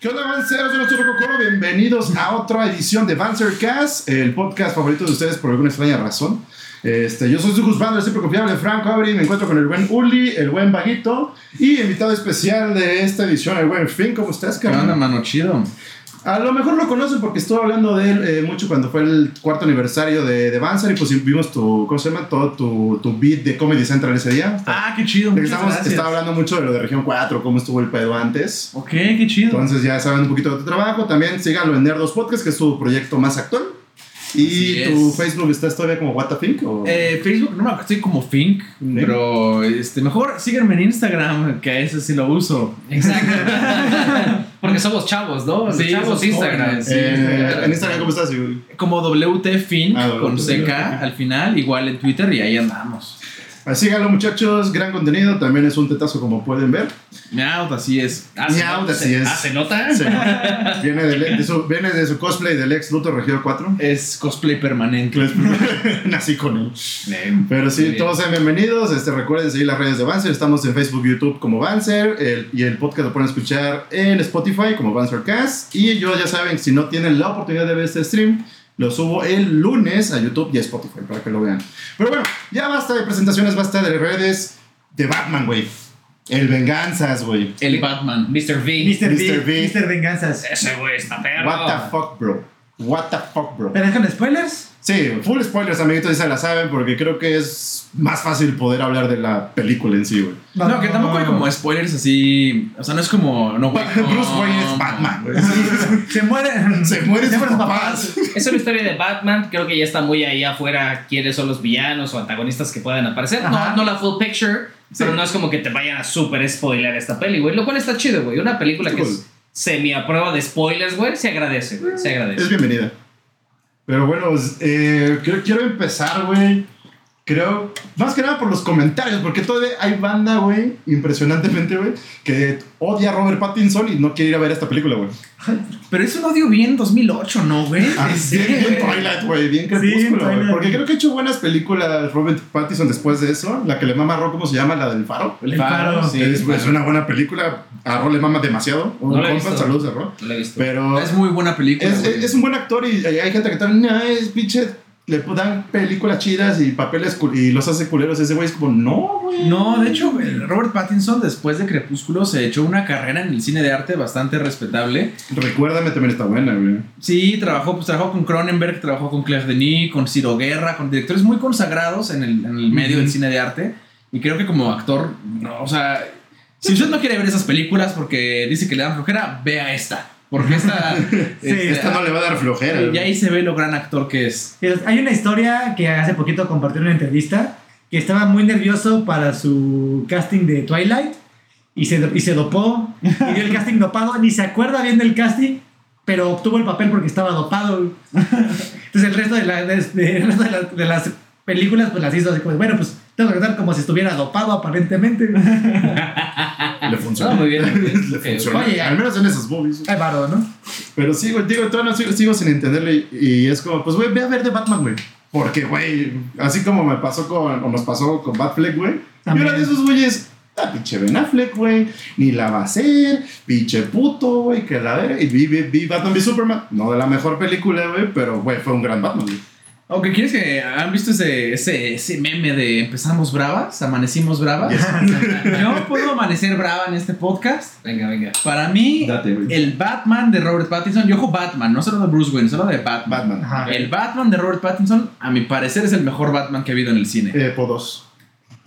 ¿Qué onda, Vanceros? Yo soy Coro. Bienvenidos a otra edición de Vancercast, el podcast favorito de ustedes por alguna extraña razón. Este, yo soy su husband, siempre confiable, Franco Abri. Me encuentro con el buen Uli, el buen Vaguito y invitado especial de esta edición, el buen Finn. ¿Cómo estás, ¿Qué onda, carnal? mano? Chido. A lo mejor lo conocen porque estuve hablando de él eh, mucho cuando fue el cuarto aniversario de, de Vancer y pues vimos tu, ¿cómo se llama? Todo tu, tu beat de Comedy Central ese día. Ah, qué chido. Estamos, estaba hablando mucho de lo de Región 4, cómo estuvo el pedo antes. Ok, qué chido. Entonces ya saben un poquito de tu trabajo. También síganlo en Nerdos Podcast, que es tu proyecto más actual. Y Así tu es. Facebook está todavía como What the Think. ¿o? Eh, Facebook, no me acuerdo, estoy como Fink, pero este, mejor síganme en Instagram, que a ese sí lo uso. Exacto. Porque somos chavos, ¿no? Sí, chavos Instagram. Eh, en Instagram, ¿cómo estás? Como WT Fink Ah, con. CK al final, igual en Twitter y ahí andamos. Ah, Síganlo, muchachos. Gran contenido. También es un tetazo, como pueden ver. Miau, así es. Ah, se nota- así se- es. ah, ¿se nota? Sí. viene, de, de su, viene de su cosplay del ex Luthor Regidor 4. Es cosplay permanente. Nací con él. Pero sí, bien. todos sean bienvenidos. Este, recuerden seguir las redes de Banzer. Estamos en Facebook, YouTube como Banzer. el- y el podcast lo pueden escuchar en Spotify como Banzercast. Y yo, ya saben, si no tienen la oportunidad de ver este stream, lo subo el lunes a YouTube y a Spotify para que lo vean. Pero bueno, ya basta de presentaciones, basta de redes de Batman, güey. El Venganzas, güey. El Batman. Mr. V. Mr. V, Mr. Venganzas. Ese güey está perro. What the fuck, bro. What the fuck, bro. ¿Pero es con spoilers? Sí, full spoilers, amiguitos, ya se la saben, porque creo que es más fácil poder hablar de la película en sí, güey. No, que tampoco hay como spoilers así. O sea, no es como. No, güey, Bruce no. Wayne es Batman, güey. Se mueren. Se mueren sus papás. Es una historia de Batman. Creo que ya está muy ahí afuera quiénes son los villanos o antagonistas que pueden aparecer. Ajá. No, no la full picture, pero no es como que te vayan a super spoiler esta peli, güey. Lo cual está chido, güey. Una película Sí, que güey. es semi a prueba de spoilers, güey, se agradece, güey. Se Es agradece. bienvenida. Pero bueno, eh, creo- quiero empezar, güey. Creo, más que nada por los comentarios, porque todavía hay banda, güey, impresionantemente, güey, que odia a Robert Pattinson y no quiere ir a ver esta película, güey. Pero es un odio bien 2008, ¿no, güey? Ah, Sí, bien, bien güey. Twilight, güey, bien Sí, crepúsculo, güey. Twilight. Porque creo que ha hecho buenas películas Robert Pattinson después de eso. La que le mama a Ro, ¿cómo se llama? La del faro. El El faro, faro. sí. es, es una buena película. A Ro le mama demasiado. Un No la he compa, visto. saludos a Ro. No lo he visto. Pero Es muy buena película. es, un buen actor y hay hay gente que tal, no, es pinche. Le dan películas chidas y papeles y los hace culeros. Ese güey es como, no, güey. No, de hecho, Robert Pattinson después de Crepúsculo se echó una carrera en el cine de arte bastante respetable. Recuérdame también está buena, güey. Sí, trabajó, pues, trabajó con Cronenberg, trabajó con Claire Denis, con Ciro Guerra, con directores muy consagrados en el, en el medio del cine de arte. Y creo que como actor, no, o sea, si usted no quiere ver esas películas porque dice que le dan flojera, vea esta. Porque esta... este, Esta no le va a dar flojera. y ahí se ve lo gran actor que es. Hay una historia que hace poquito compartió en una entrevista que estaba muy nervioso para su casting de Twilight y se, y se dopó y dio el casting dopado. Ni se acuerda bien del casting, pero obtuvo el papel porque estaba dopado. Entonces el resto de, la- de- de- el resto de la- de las películas pues las hizo así como, bueno, pues tengo que actuar como si estuviera dopado aparentemente. Le funciona. No, muy bien. Le funciona. oye, Al menos en esas movies. Ay, varo, ¿no? Pero sí, güey, digo, todavía no sigo, sigo sin entenderle y, es como, pues, güey, ve a ver de Batman, güey. Porque, güey, así como me pasó con, o nos pasó con Batfleck, güey. Y ahora de esos güeyes, ah, pinche Ben Affleck, güey, ni la va a hacer, pinche puto, güey, que la verga. Y vi, vi, vi Batman v Superman, no de la mejor película, güey, pero, güey, fue un gran Batman, güey. Aunque quieres que han visto ese, ese, ese meme de empezamos bravas, amanecimos bravas. Yo puedo amanecer brava en este podcast. Venga, venga. Para mí, Date, el Batman de Robert Pattinson, yo ojo Batman, no solo de Bruce Wayne, solo de Batman. Batman. Ajá. El Batman de Robert Pattinson, a mi parecer, es el mejor Batman que ha habido en el cine. Eh, po dos.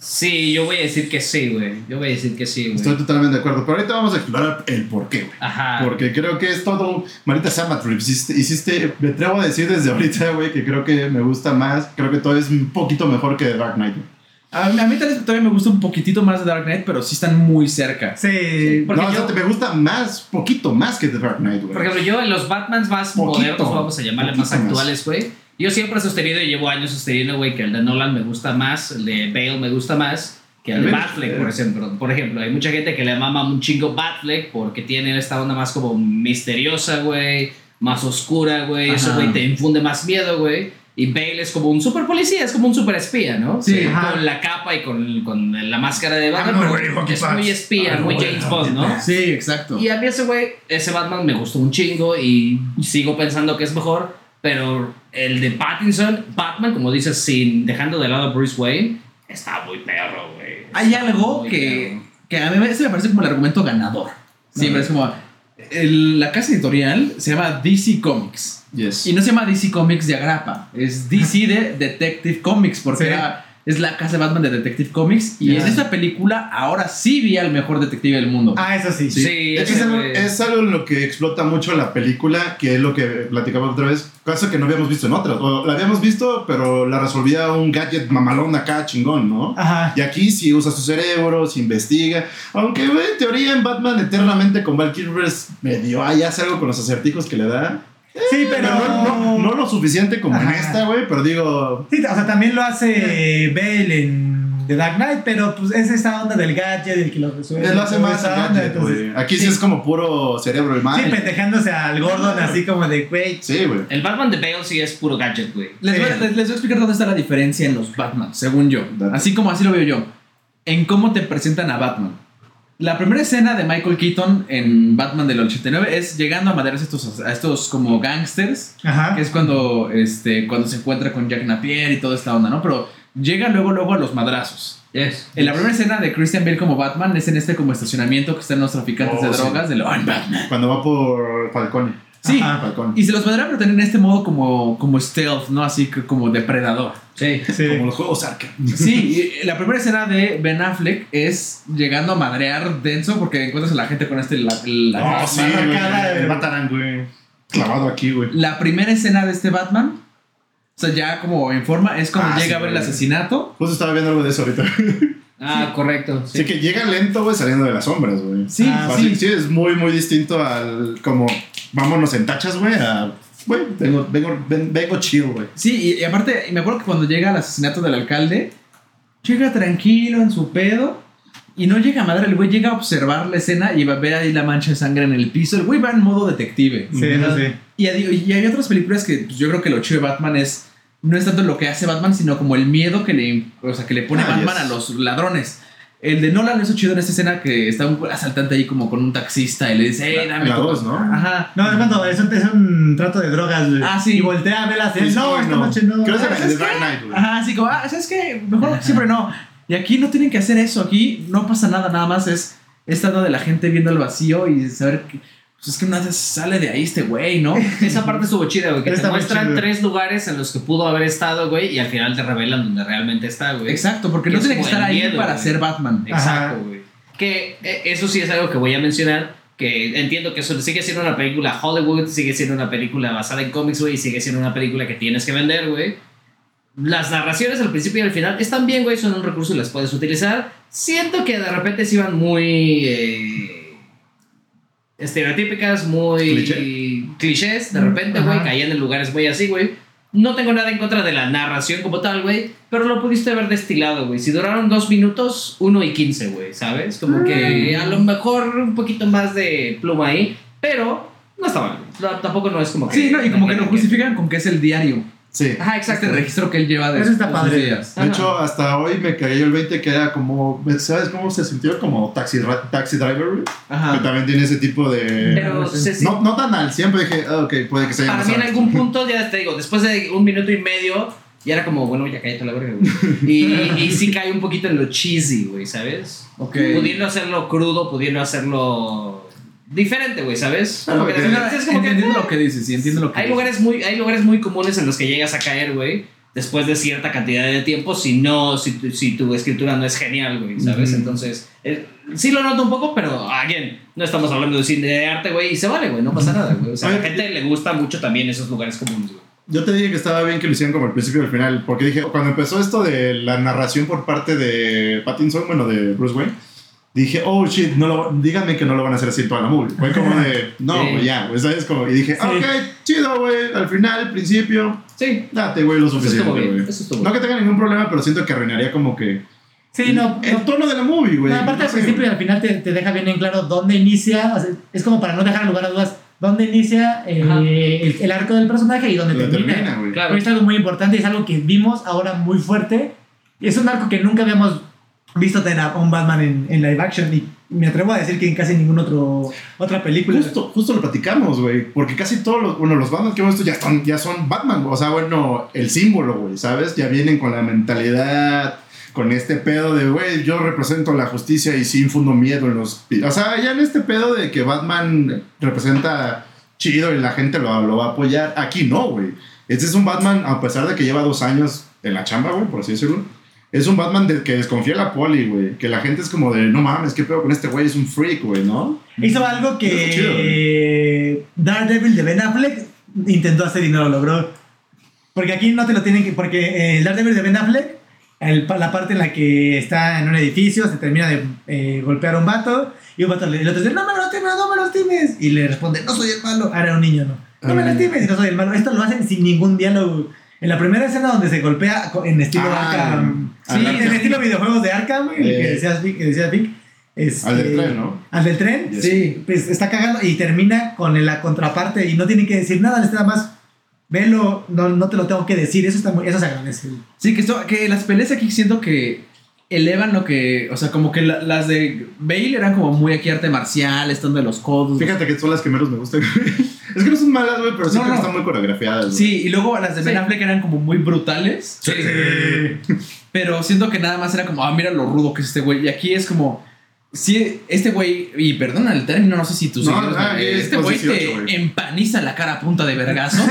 Sí, yo voy a decir que sí, güey. Yo voy a decir que sí, Estoy güey. totalmente de acuerdo. Pero ahorita vamos a explorar el por qué, güey. Ajá. Porque creo que es todo. Marita Samatrip, hiciste, hiciste. Me atrevo a decir desde ahorita, güey, que creo que me gusta más. Creo que todo es un poquito mejor que The Dark Knight. güey. A, a mí tal vez todavía me gusta un poquitito más de Dark Knight, pero sí están muy cerca. Sí. Porque no, o sea, yo- te- me gusta más, poquito más que The Dark Knight, güey. Por ejemplo, yo en los Batmans más Poquito, modernos, vamos a llamarle más actuales, güey. Yo siempre he sostenido y llevo años sosteniendo, güey, que el de Nolan me gusta más, el de Bale me gusta más que el de Batfleck, por ejemplo. Por ejemplo, hay mucha gente que le mama un chingo Batfleck porque tiene esta onda más como misteriosa, güey, más oscura, güey. Eso, güey, te infunde más miedo, güey. Y Bale es como un super policía, es como un super espía, ¿no? Sí. Con la capa y con, con la máscara de Batman. Pero wearing hockey es muy espía, I'm muy James Bond, ¿no? Sí, exacto. Y a mí ese güey, ese Batman me gustó un chingo y sigo pensando que es mejor, pero el de Pattinson, Batman, como dices, sin dejando de lado a Bruce Wayne, está muy perro, güey. Hay algo que, que a mí me, parece como el argumento ganador. Siempre es como. El- la casa editorial se llama DC Comics. Yes. Y no se llama DC Comics de Agrapa. Es DC de Detective Comics. Porque Sí. era- es la casa de Batman de Detective Comics. Y Ya. en esta película ahora sí vi al mejor detective del mundo. Ah, eso sí. Sí, Sí, ese es, algo, es algo en lo que explota mucho la película, que es lo que platicaba otra vez, cosa que no habíamos visto en otras. O la habíamos visto, pero la resolvía un gadget mamalón acá chingón, ¿no? Ajá. Y aquí sí usa su cerebro, se investiga. Aunque, güey, en teoría en Batman eternamente con Val Kilmer es medio ahí hace algo con los acertijos que le da. Sí, Pero no, no- no lo suficiente como en Ajá. esta, güey, pero digo... Sí, o sea, también lo hace Bale en The Dark Knight, pero pues es esa onda del gadget, del que lo resuelve. Él lo hace más esa gadget, onda, entonces-. Aquí sí. es como puro cerebro y Sí, pendejándose al Gordon así como de, güey. Sí, güey. El Batman de Bale sí es puro gadget, güey. Les, voy, les- les voy a explicar dónde está la diferencia en los Batman, según yo. Así como así lo veo yo. En cómo te presentan a Batman. La primera escena de Michael Keaton en Batman del 89 es llegando a maderas a estos, a estos como gangsters, Ajá. que es cuando, este, cuando se encuentra con Jack Napier y toda esta onda, ¿no? Pero llega luego, luego a los madrazos. Yes. En la primera escena de Christian Bale como Batman es en este como estacionamiento que están los traficantes Oh, de sí. drogas de lo I'm Batman. Cuando va por Falcone. Sí, Ajá. Falcón. y se los madrea pero en este modo como, como stealth, ¿no? Así que como depredador. Sí. Sí. Como los juegos arcade. Sí, y la primera escena de Ben Affleck es llegando a madrear denso porque encuentras a la gente con este. La, la- Oh, sí, güey. Batarang, güey. Clavado aquí, güey. la primera escena de este Batman, o sea, ya como en forma, es cuando Ah, llega sí, a ver el asesinato. Justo estaba viendo algo de eso ahorita. Ah, correcto. Así Sí. que llega lento, güey, saliendo de las sombras, güey. Sí, Ah, Así- sí. sí, es muy, muy distinto al como vámonos en tachas, güey, a güey, vengo, vengo, ven- vengo chill, güey. Sí, y, y aparte, y me acuerdo que cuando llega al asesinato del alcalde, llega tranquilo en su pedo. Y no llega a madre, el güey llega a observar la escena y va a ver ahí la mancha de sangre en el piso. El güey va en modo detective. Sí, eso sí. Y, hay- y hay otras películas que pues, yo creo que lo chido de Batman es no es tanto lo que hace Batman, sino como el miedo que le, o sea, que le pone Ah, Batman yes. a los ladrones. El de Nolan lo hizo chido en esta escena que está un asaltante ahí como con un taxista y le dice, hey, dame La como-". dos, ¿no? Ajá. No, es cuando es un, es un trato de drogas, güey. Ah, sí. Y voltea a ver la. Sí, No, esta no. noche no. Creo que es ¿sabes el de qué? Dark Knight, güey. Ajá, así como, ah, ¿sabes qué? Mejor siempre no. Y aquí no tienen que hacer eso, aquí no pasa nada, nada más es estando de la gente viendo el vacío y saber que, pues es que una vez sale de ahí este güey, ¿no? Esa parte estuvo chida, güey. Que te Está muestran chido. tres lugares en los que pudo haber estado, güey, y al final te revelan donde realmente está, güey. Exacto, porque Que no tiene que estar ahí miedo, para güey. ser Batman. Exacto, güey. Que eh, eso sí es algo que voy a mencionar. Que entiendo que eso sigue siendo una película Hollywood, sigue siendo una película basada en cómics, güey, y sigue siendo una película que tienes que vender, güey. Las narraciones al principio y al final están bien, güey, son un recurso y las puedes utilizar. Siento que de repente se iban muy eh, estereotípicas, muy Cliché. clichés, de repente, güey, caían en lugares muy así, güey. No tengo nada en contra de la narración como tal, güey, pero lo pudiste haber destilado, güey. Si duraron dos minutos, uno y quince, güey, ¿sabes? Como que a lo mejor un poquito más de pluma ahí, pero no está mal. tampoco no es como que... Sí, no, y como que lo justifican con que es el diario. Sí. Ajá, Este exacto. registro que él lleva de Eso está padre. días. De Ajá. hecho, hasta hoy me cayó el 20 que era como, ¿sabes cómo se sintió? Como taxi, taxi driver, güey. Que Ajá. también tiene ese tipo de... Pero se, No, no tan al 100, pero dije, ah, ok, puede que sea para mí en algún punto, ya te digo, después de un minuto y medio, ya era como, bueno, ya cállate la verga, güey. Y, y sí cae un poquito en lo cheesy, güey, ¿sabes? Ok. Pudiendo hacerlo crudo, pudiendo hacerlo diferente, güey, ¿sabes? Ah, Como que es como que, Entiendo lo que dices, sí, entiendo lo que hay dices. lugares muy hay lugares muy comunes en los que llegas a caer, güey, después de cierta cantidad de tiempo, si no, si, tu- si tu escritura no es genial, güey, ¿sabes? Ujú. Entonces, eh, sí lo noto un poco, pero, again, no estamos hablando de cine de arte, güey, y se vale, güey, no pasa nada, güey. O sea, a la gente le gusta mucho también esos lugares comunes, güey. Yo te dije que estaba bien que lo hicieran como al principio y al final, porque dije, cuando empezó esto de la narración por parte de Pattinson, bueno, de Bruce Wayne, dije, oh shit, no lo, díganme que no lo van a hacer así en toda la movie. Fue como de, no, Sí. ya, güey, ¿sabes? Como, y dije, Sí. ok, chido, güey, al final, al principio, Sí, date, güey, lo eso suficiente, estuvo bien, güey. eso estuvo No que tenga ningún problema, pero siento que arruinaría como que Sí, no. el no. tono de la movie, güey. No, aparte No al principio y al final te, te deja bien en claro dónde inicia. o sea, es como para no dejar lugar a dudas dónde inicia eh, el, el arco del personaje y dónde Lo termina. termina. Claro. Pero es algo muy importante y es algo que vimos ahora muy fuerte. Es un arco que nunca habíamos visto tener a un Batman en, en live action y me atrevo a decir que en casi ninguna otra película. Justo, justo lo platicamos, güey. Porque casi todos los, bueno, los Batman que hemos visto ya son, ya son Batman. O sea, bueno, el símbolo, güey, ¿sabes? Ya vienen con la mentalidad, con este pedo de, güey, yo represento la justicia y sí infundo miedo en los... pi-". O sea, ya en este pedo de que Batman representa chido y la gente lo, lo va a apoyar. Aquí no, güey. Este es un Batman, a pesar de que lleva dos años en la chamba, güey, por así decirlo. Es un Batman de que desconfía la poli, güey. Que la gente es como de, no mames, qué pedo con este güey, es un freak, güey, ¿no? Hizo algo está chido, que Daredevil de Ben Affleck intentó hacer y no lo logró. Porque aquí no te lo tienen que. Porque el Daredevil de Ben Affleck, el la parte en la que está en un edificio, se termina de eh, golpear a un vato. Y un vato le, el otro dice: No me lastimes, no me lastimes. Y le responde: No soy el malo. Ahora era un niño, no. No me lastimes, no soy el malo. Esto lo hacen sin ningún diálogo. En la primera escena donde se golpea en estilo Ah, Arkham. Sí, Arkham. en estilo videojuegos de Arkham, güey, el que Eh. decías, Vic. que decías, Vic. Este, Al del tren, ¿no? Al del tren. Yes. Sí. Pues está cagando y termina con la contraparte y no tiene que decir nada, nada más velo, no, no te lo tengo que decir, eso está muy, eso se agradece. Sí, que, esto, que las peleas aquí siento que elevan lo que. O sea, como que la- las de Bale eran como muy aquí arte marcial, estando de los codos. Fíjate que son las que menos me gustan. es que no son malas, güey, pero sí No, creo que no. están muy coreografiadas. Sí, y luego las de Ben Sí. Affleck eran como muy brutales. Sí. Pero siento que nada más era como, ah, mira lo rudo que es este güey. Y aquí es como, sí, este güey, y perdona el término, no sé si tú No, seguidores, ah, es este güey 18, te empaniza la cara a punta de vergazo,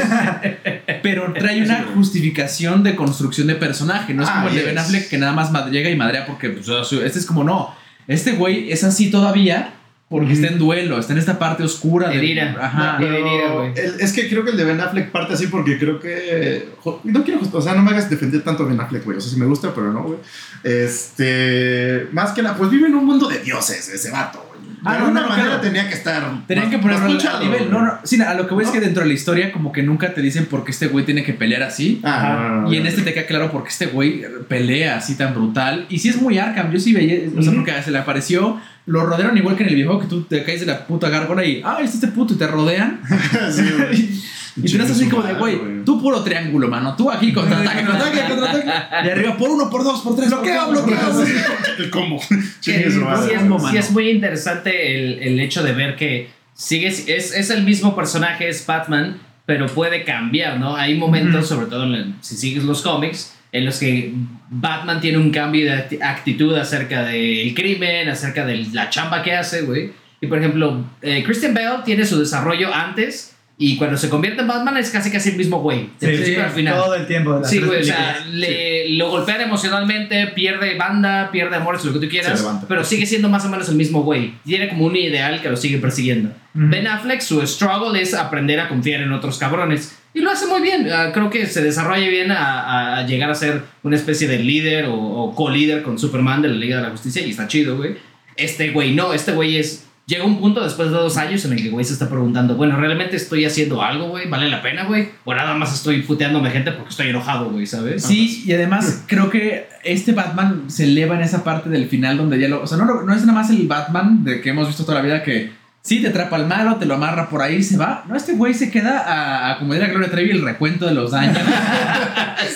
pero trae una justificación de construcción de personaje. No es Ah, como el de yes. Ben Affleck que nada más llega y madrea porque, pues, este es como, no, este güey es así todavía porque está en duelo, está en esta parte oscura. De, ira. Ajá. No, Pero el- es que creo que el de Ben Affleck parte así porque creo que. jo- No quiero. O sea, no me hagas defender tanto a Ben Affleck, güey. O sea, sí me gusta, pero no, güey. Este. Más que nada, pues vive en un mundo de dioses ese vato, güey. De Ah, alguna no, manera claro. tenía que estar. Tenían más- que ponerlo más al- nivel. No, no. Sí, a lo que voy es que dentro de la historia, como que nunca te dicen por qué este güey tiene que pelear así. Ah, no, no, no, Y en no. este te queda claro porque este güey pelea así tan brutal. Y sí es muy Arkham. Yo sí veía, o sea, porque se le apareció. Lo rodearon igual que en el videojuego que tú te caes de la puta gárgola y, ah, este este puto y te rodean. sí. Y tú eres así como de, güey, tú puro triángulo, mano. Tú aquí contraataque, contraataque, contraataque. Y arriba por uno, por dos, por tres. Bloqueo, bloqueo. El combo. Sí, es, es muy interesante el, el hecho de ver que sigue, es, es el mismo personaje, es Batman, pero puede cambiar, ¿no? Hay momentos, sobre todo en el- si sigues los cómics, en los que Batman tiene un cambio de acti- actitud acerca del crimen, acerca de la chamba que hace, güey. Y por ejemplo, eh, Christian Bale tiene su desarrollo antes y cuando se convierte en Batman es casi casi el mismo güey. De principio al final. todo el tiempo. de las Sí, güey, o sea, le, lo golpean emocionalmente, pierde banda, pierde amores, lo que tú quieras, pero sigue siendo más o menos el mismo güey. Tiene como un ideal que lo sigue persiguiendo. Ujú. Ben Affleck, su struggle es aprender a confiar en otros cabrones. Y lo hace muy bien. Ah, creo que se desarrolla bien a, a llegar a ser una especie de líder o, o co-líder con Superman de la Liga de la Justicia y está chido, güey. Este güey no, este güey es... Llega un punto después de dos años en el que güey se está preguntando, bueno, ¿realmente estoy haciendo algo, güey? ¿Vale la pena, güey? O nada más estoy puteándome gente porque estoy enojado, güey, ¿sabes? Sí, y además creo que este Batman se eleva en esa parte del final donde ya lo. O sea, no, no es nada más el Batman de que hemos visto toda la vida que sí te atrapa al malo, te lo amarra por ahí y se va. No, este güey se queda a, a como diría Gloria Trevi, el recuento de los daños.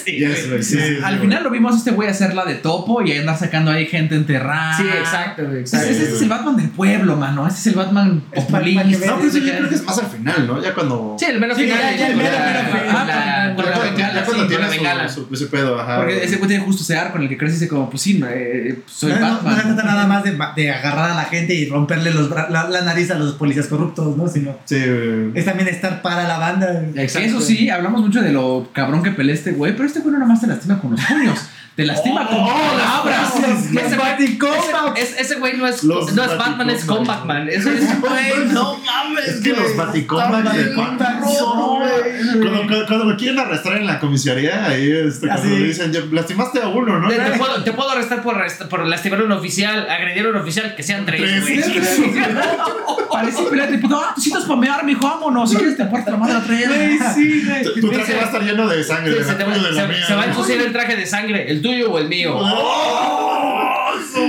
sí, Yes, sí, sí, Al sí, final lo vimos a este güey hacerla de topo y andar sacando ahí gente enterrada. Sí, exacto, güey, Ese, exacto. ese es el Batman del pueblo, mano. Ese es el Batman Es populista. Batman No, pero eso yo creo que es más al final, ¿no? Ya cuando. Sí, el menos Sí, final. ya- ya el mero, mero Ya cuando, tiene su, su, ese pedo, ajá. Porque ese güey tiene justo ese arco en el que crees y dice como, pues sí, eh, soy no, no- Batman. se trata nada más de, agarrar a la gente y romperle la nariz a los policías corruptos, ¿no? Sino Sí, güey. es también estar para la banda. Que Eso sí, hablamos mucho de lo cabrón que pelea este güey, pero este güey no nada más te lastima con los puños, te lastima con palabras. Ese güey- ese- ese- Ese güey no es, Los no es Batman, es Baticombat. Combat-Man. Ese es, güey, no mames. Es que güey. los Baticombat Está de Batman. Cuando, cuando, cuando lo quieren arrestar en la comisaría, ahí este, cuando le dicen, "Ya, lastimaste a uno, ¿no? Te, te puedo, te puedo arrestar por, por lastimar a un oficial, agredir a un oficial, que sean tres, Tres. güey. Parece puto, ah, tú sientes spamear, mijo, vámonos. Si quieres te aparta la madre otra vez. sí. Tu- Tu traje va a estar lleno de sangre, Sí, se va a ensuciar el traje de sangre, el tuyo o el mío. ¡Oh!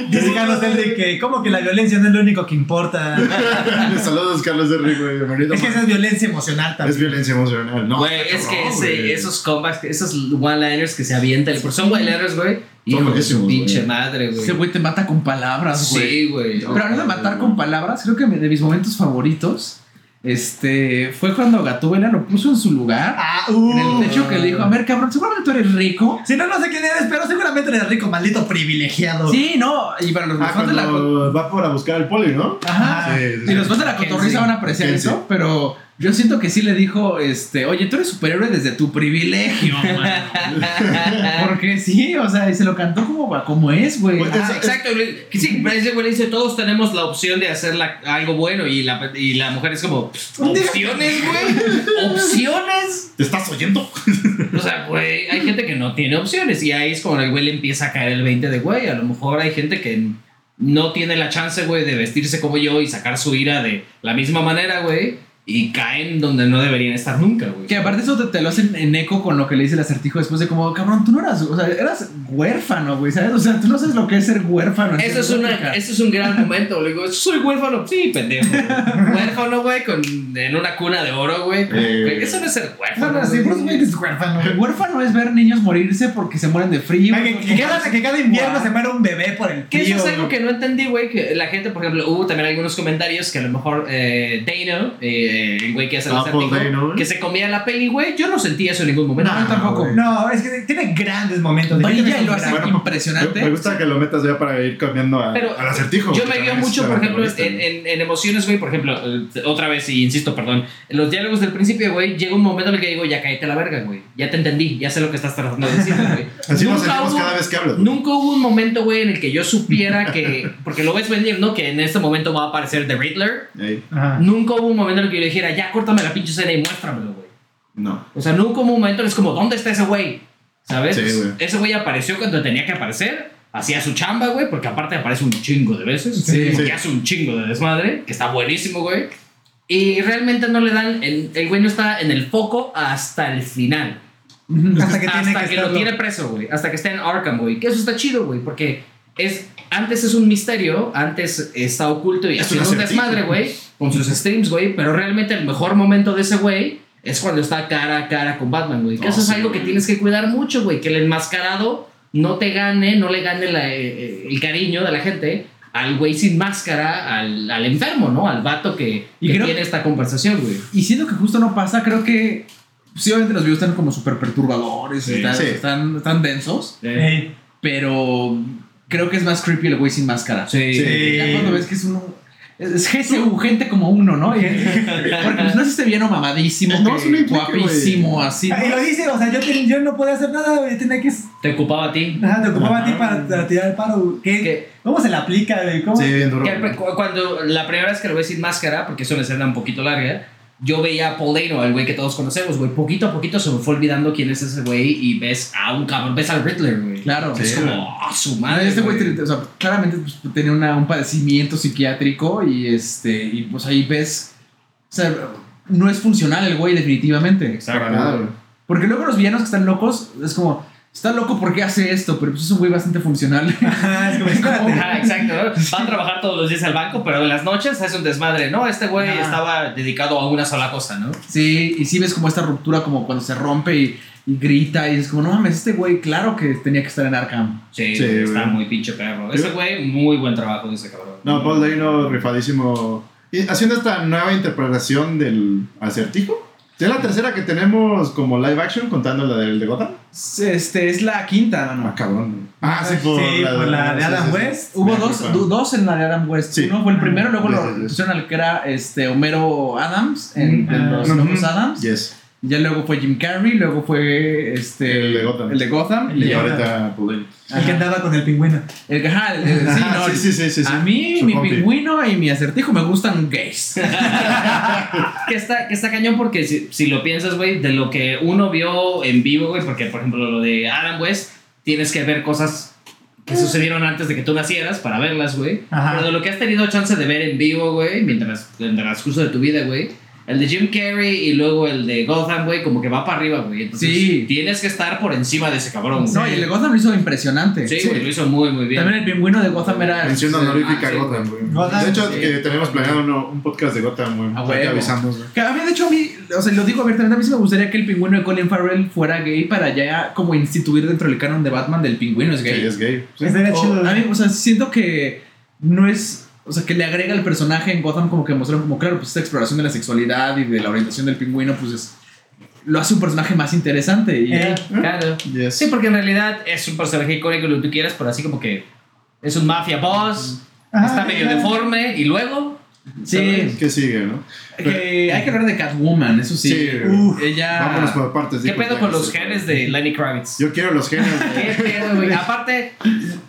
Dice Carlos Henry que, como que la violencia no es lo único que importa. Saludos, Carlos de Rico. Bienvenido. Es que esa es violencia emocional Es también. violencia emocional. No, Güey, es que ese- esos comebacks, esos one-liners que se avientan, porque son one-liners, güey. Hijo de su pinche madre, güey. Ese güey te mata con palabras, güey. Sí, güey. Pero hablando de matar con palabras, creo que de mis momentos favoritos este, fue cuando Gatúbela lo puso en su lugar. Ah, uh. En el techo que le dijo, a ver, cabrón, seguramente tú eres rico. Si no, no sé quién eres, pero seguramente eres rico, maldito privilegiado. Sí, no, y para los Ah, fans de la... va por a buscar el poli, ¿no? Ajá. Sí, sí, Y los fans de la cotorriza van a apreciar eso, pero yo siento que sí le dijo, este, oye, tú eres superhéroe desde tu privilegio, man. Porque sí, o sea, y se lo cantó como, como es, güey. Pues, Ah, es- exacto, güey. Que Sí, pero ese güey dice, todos tenemos la opción de hacer la- algo bueno y la, y la mujer es como, opciones, güey, opciones. ¿Te estás oyendo? O sea, güey, hay gente que no tiene opciones y ahí es como el güey le empieza a caer el 20 de, güey, a lo mejor hay gente que no tiene la chance, güey, de vestirse como yo y sacar su ira de la misma manera, güey, y caen donde no deberían estar nunca, güey. Que aparte eso te, te lo hacen en eco con lo que le dice el acertijo después de como, cabrón, tú no eras, o sea, eras huérfano, güey, ¿sabes? O sea, tú no sabes lo que es ser huérfano. Eso es, una, eso es un gran momento. Le digo, soy huérfano. Sí, pendejo. huérfano, güey, con, en una cuna de oro, güey. Eh. Eso no es ser No, huérfano. no, sí, güey. Bruce Wayne es huérfano. El huérfano es ver niños morirse porque se mueren de frío. Ay, Que, que cada, que cada invierno se muere un bebé por el Que eso frío. es algo que no entendí, güey. Que la gente, por ejemplo, hubo también algunos comentarios que a lo mejor eh, Dano, eh, el güey que hace el Ah, ¿eh? que se comía la peli, güey. Yo no sentí eso en ningún momento. No, yo tampoco. No, es que tiene grandes momentos. Brilla y lo hace Bueno, impresionante. Me, gusta que lo metas ya para ir cambiando a- Pero al acertijo. Yo me es mucho, por ejemplo, en, ¿no? en- en emociones, güey. Por ejemplo, eh, otra vez, y insisto, perdón. En los diálogos del principio, güey, llega un momento en el que digo, ya cállate la verga, güey. Ya te entendí, ya sé lo que estás tratando de decir, güey. Así nos sentimos hubo- cada vez que hablas. Nunca hubo un momento, güey, en el que yo supiera que. Porque lo ves venir, ¿no? Que en este momento va a aparecer The Riddler. Nunca hubo un momento en el que yo dijera, ya córtame la pinche escena y muéstramelo, güey. No. O sea, nunca hubo un momento es como, ¿dónde está ese güey? ¿Sabes? Sí, güey. ese güey apareció cuando tenía que aparecer. Hacía su chamba, güey, porque aparte aparece un chingo de veces. Sí. porque Sí. hace un chingo de desmadre, que está buenísimo, güey. Y realmente no le dan. El, el güey no está en el foco hasta el final. Hasta que tiene hasta que que, lo tiene preso, güey. Hasta que esté en Arkham, güey. Que eso está chido, güey. Porque es, antes es un misterio, antes está oculto y Es haciendo un desmadre, güey. Con sus streams, güey. Pero realmente el mejor momento de ese güey es cuando está cara a cara con Batman, güey. Que Oh, eso es sí, algo que tienes que cuidar mucho, güey. Que el enmascarado no te gane, no le gane la- eh, el cariño de la gente al güey sin máscara, al, al enfermo, ¿no? Al vato que, Y que creo- tiene esta conversación, güey. Y siendo que justo no pasa, creo que. Sí, obviamente los videos están como súper perturbadores, Sí, están, sí. están, están densos, Ey, pero creo que es más creepy el güey sin máscara. Sí. Sí. Ya cuando ves que es uno. Es GSU, gente como uno, ¿no? Y- porque pues no es este bien mamadísimo, No, que implique, guapísimo, así. Y lo dice, o sea, yo, ten- yo no podía hacer nada, güey. Tenía que. Te ocupaba a ti. Ajá, te ocupaba a ti para, para tirar el paro. güey. ¿Qué, ¿Qué? ¿Cómo se le aplica, güey? ¿Cómo? Sí, bien duro. Cuando la primera vez que lo ves sin máscara, porque es una escena un poquito larga, yo veía a Paul Dano, el güey que todos conocemos, güey. Poquito a poquito se me fue olvidando quién es ese güey y ves a un cabrón, ves al Riddler, güey. Claro. Es Sí, como, güey. ah, su Madre, este güey, o sea, claramente pues, tenía una- un padecimiento psiquiátrico y este y pues ahí ves, o sea, no es funcional el güey definitivamente. Para nada, güey. Porque luego los villanos que están locos es como, está loco porque hace esto, pero pues es un güey bastante funcional. Ajá, es como. Ajá, exacto. ¿no? Va a trabajar todos los días al banco, pero en las noches es un desmadre. No, este güey estaba dedicado a una sola cosa, ¿no? sí, y sí ves como esta ruptura como cuando se rompe y, y grita y es como, no mames, este güey claro que tenía que estar en Arkham. Sí, Sí, está güey. muy pinche perro. Ese güey, muy buen trabajo de ese cabrón. No, Paul Dano rifadísimo. Y haciendo esta nueva interpretación del acertijo. Es la tercera que tenemos como live action contando la del de Gotham. Este es la quinta, Ah, ¿no? cabrón. Ah, sí, Sí, por la de sí, Adam sí, sí. West. Hubo dos, dos en la de Adam West. Sí. Uno fue el primero, luego Yes, lo yes. pusieron al que era este, Homero Adams en Ah. los. Locos Adams. Yes. Ya luego fue Jim Carrey, luego fue este, El de Gotham. El de Gotham. El Y ahorita. El que andaba con el pingüino. El, ajá, el- el- sí, no, sí, sí, sí, sí, sí. A mí, Su mi compi. pingüino y mi acertijo me gustan gays. Que está, que está cañón porque si, si lo piensas, güey, de lo que uno vio en vivo, güey, porque por ejemplo lo de Adam West, tienes que ver cosas que sucedieron antes de que tú nacieras para verlas, güey. Pero de lo que has tenido chance de ver en vivo, güey, mientras en el transcurso de tu vida, güey, el de Jim Carrey y luego el de Gotham, güey, como que va para arriba, güey. Entonces, Sí. tienes que estar por encima de ese cabrón. No, y el de Gotham lo hizo impresionante. Sí, güey, lo hizo muy, muy bien. También el pingüino de Gotham era. Mención honorífica ah, a sí. Gotham, güey. De hecho, sí. que tenemos planeado uno- un podcast de Gotham, güey. A Ahí te huevo. avisamos, güey. Que a mí, de hecho, a mí, o sea, lo digo abiertamente, a mí sí me gustaría que el pingüino de Colin Farrell fuera gay para ya como instituir dentro del canon de Batman del pingüino es Sí, gay. es gay. Sí. Estaría O, a mí, o sea, siento que no es. O sea, que le agrega al personaje en Gotham como que mostraron como, claro, pues esta exploración de la sexualidad y de la orientación del pingüino, pues es. Lo hace un personaje más interesante. Y, Eh, Claro. Yes. Sí, porque en realidad es un personaje icónico, lo que tú quieras, pero así como que es un mafia boss, Ajá, está medio deforme y luego. Sí. ¿Qué sigue, no? Que hay que hablar de Catwoman, eso sí. Sí, Uf, ella. Vámonos por partes. ¿Qué pedo con los genes de Lenny Kravitz? Yo quiero los genes. ¿Qué pedo, güey? Aparte,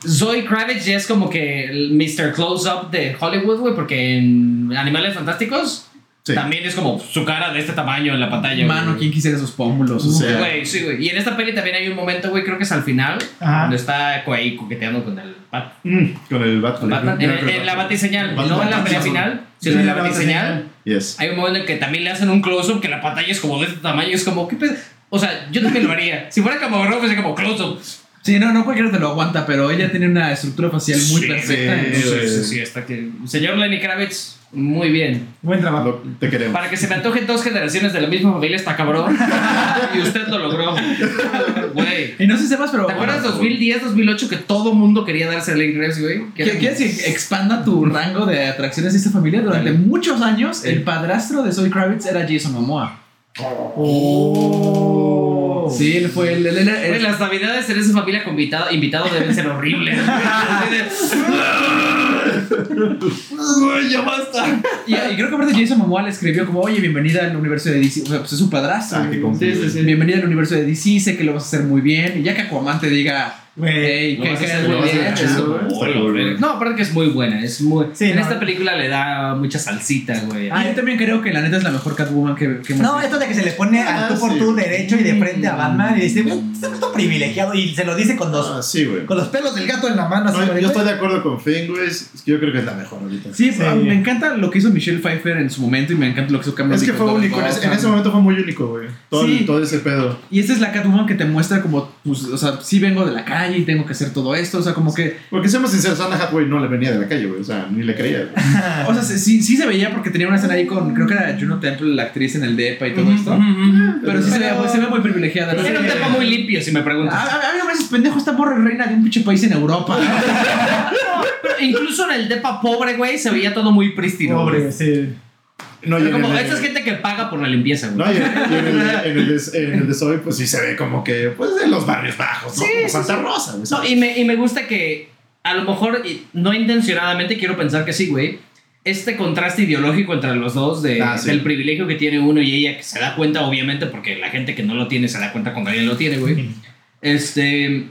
Zoe Kravitz ya es como que el Mr. Close-Up de Hollywood, güey, porque en Animales Fantásticos Sí. también es como su cara de este tamaño en la pantalla. Mano, güey. ¿quién quisiera esos pómulos? O Sí. sea, Güey, sí, güey. Y en esta peli también hay un momento, güey, creo que es al final, Ajá. donde está ahí coqueteando con el Bat- Mm, Con el Batman. Batman. En, en la batiseñal, Batman. no en la pelea final, Sí, sino en la la batiseñal. Yes. Hay un momento en que también le hacen un close-up que la pantalla es como de este tamaño. Es como, ¿qué pedo? O sea, yo también lo haría. Si fuera como fuese como close-up. Sí, no, no cualquiera te lo aguanta, pero ella tiene una estructura facial muy Sí, perfecta. sí, entonces- Sí, sí, está que. Señor Lenny Kravitz, muy bien. Buen trabajo. Lo- te queremos. Para que se me antojen dos generaciones de la misma familia está cabrón. y usted lo logró. Güey. Y no sé si sepas, pero. ¿Te acuerdas 2010, 2008 que todo mundo quería darse a Lenny Kravitz, güey? ¿Qué- ¿Quieres que expanda tu rango de atracciones de esta familia? Durante Dale. muchos años, el padrastro de Zoe Kravitz era Jason Momoa. Oh. Sí, él fue el. Güey, él- las navidades en esa familia con invitado, invitado deben ser horribles. Ya basta. y, y creo que aparte Jason Momoa le escribió como, oye, bienvenida al universo de DC. O sea, pues es su padrastro. Ah, qué Sí, complejo. sí, sí. Bienvenida al universo de DC, sé que lo vas a hacer muy bien. Y ya que Aquaman te diga, Güey. hey, Lo que vas a que hacer muy lo vas a bien. hacer es chido, como- güey. Está Hola, cool, güey. güey. No, aparte que es muy buena. Es muy, Sí, en no. esta película le da mucha salsita, güey. Ah, yo también creo que la neta es la mejor Catwoman que, que No, esto de que se le pone Ah, al tú por tú derecho y de frente a Batman y dice, güey, este es privilegiado. Y se lo dice con los, Ah, sí, güey. con los pelos del gato en la mano. Así, No, güey, yo estoy de acuerdo con Finn, güey. es- Yo creo que es la mejor ahorita. Sí, a me encanta lo que hizo Michelle Pfeiffer en su momento y me encanta lo que hizo Cameron Es que fue con único. En ese, en Gotham. ese momento fue muy único, güey. Todo, Sí. todo ese pedo. Y esta es la Catwoman que te muestra como, pues, o sea, sí vengo de la calle y tengo que hacer todo esto, o sea, como que, Porque seamos sinceros, Anna Hathaway no le venía de la calle, güey. O sea, ni le creía. o sea, sí, sí se veía porque tenía una escena ahí con, creo que era Juno Temple, la actriz en el DEPA y todo esto, pero sí se ve, se ve muy privilegiada. Era un tema muy limpio, si me preguntas. A, a, a mí me parece pendejo esta morra es reina de un pinche país en Europa. Pero incluso en el depa pobre, güey, se veía todo muy prístino. Pobre, sí. No, Pero como, esta es gente que paga por la limpieza, güey. No, y en, y en el, en, el de, en el de Zoe, pues sí se ve como que, pues en los barrios bajos, ¿no? Sí, como sí, Santa sí. Rosa, güey. No, y me, y me gusta que a lo mejor, no intencionadamente, quiero pensar que sí, güey. Este contraste ideológico entre los dos, de, Ah, sí. del privilegio que tiene uno y ella, que se da cuenta, obviamente, porque la gente que no lo tiene se da cuenta cuando alguien lo tiene, güey. Este.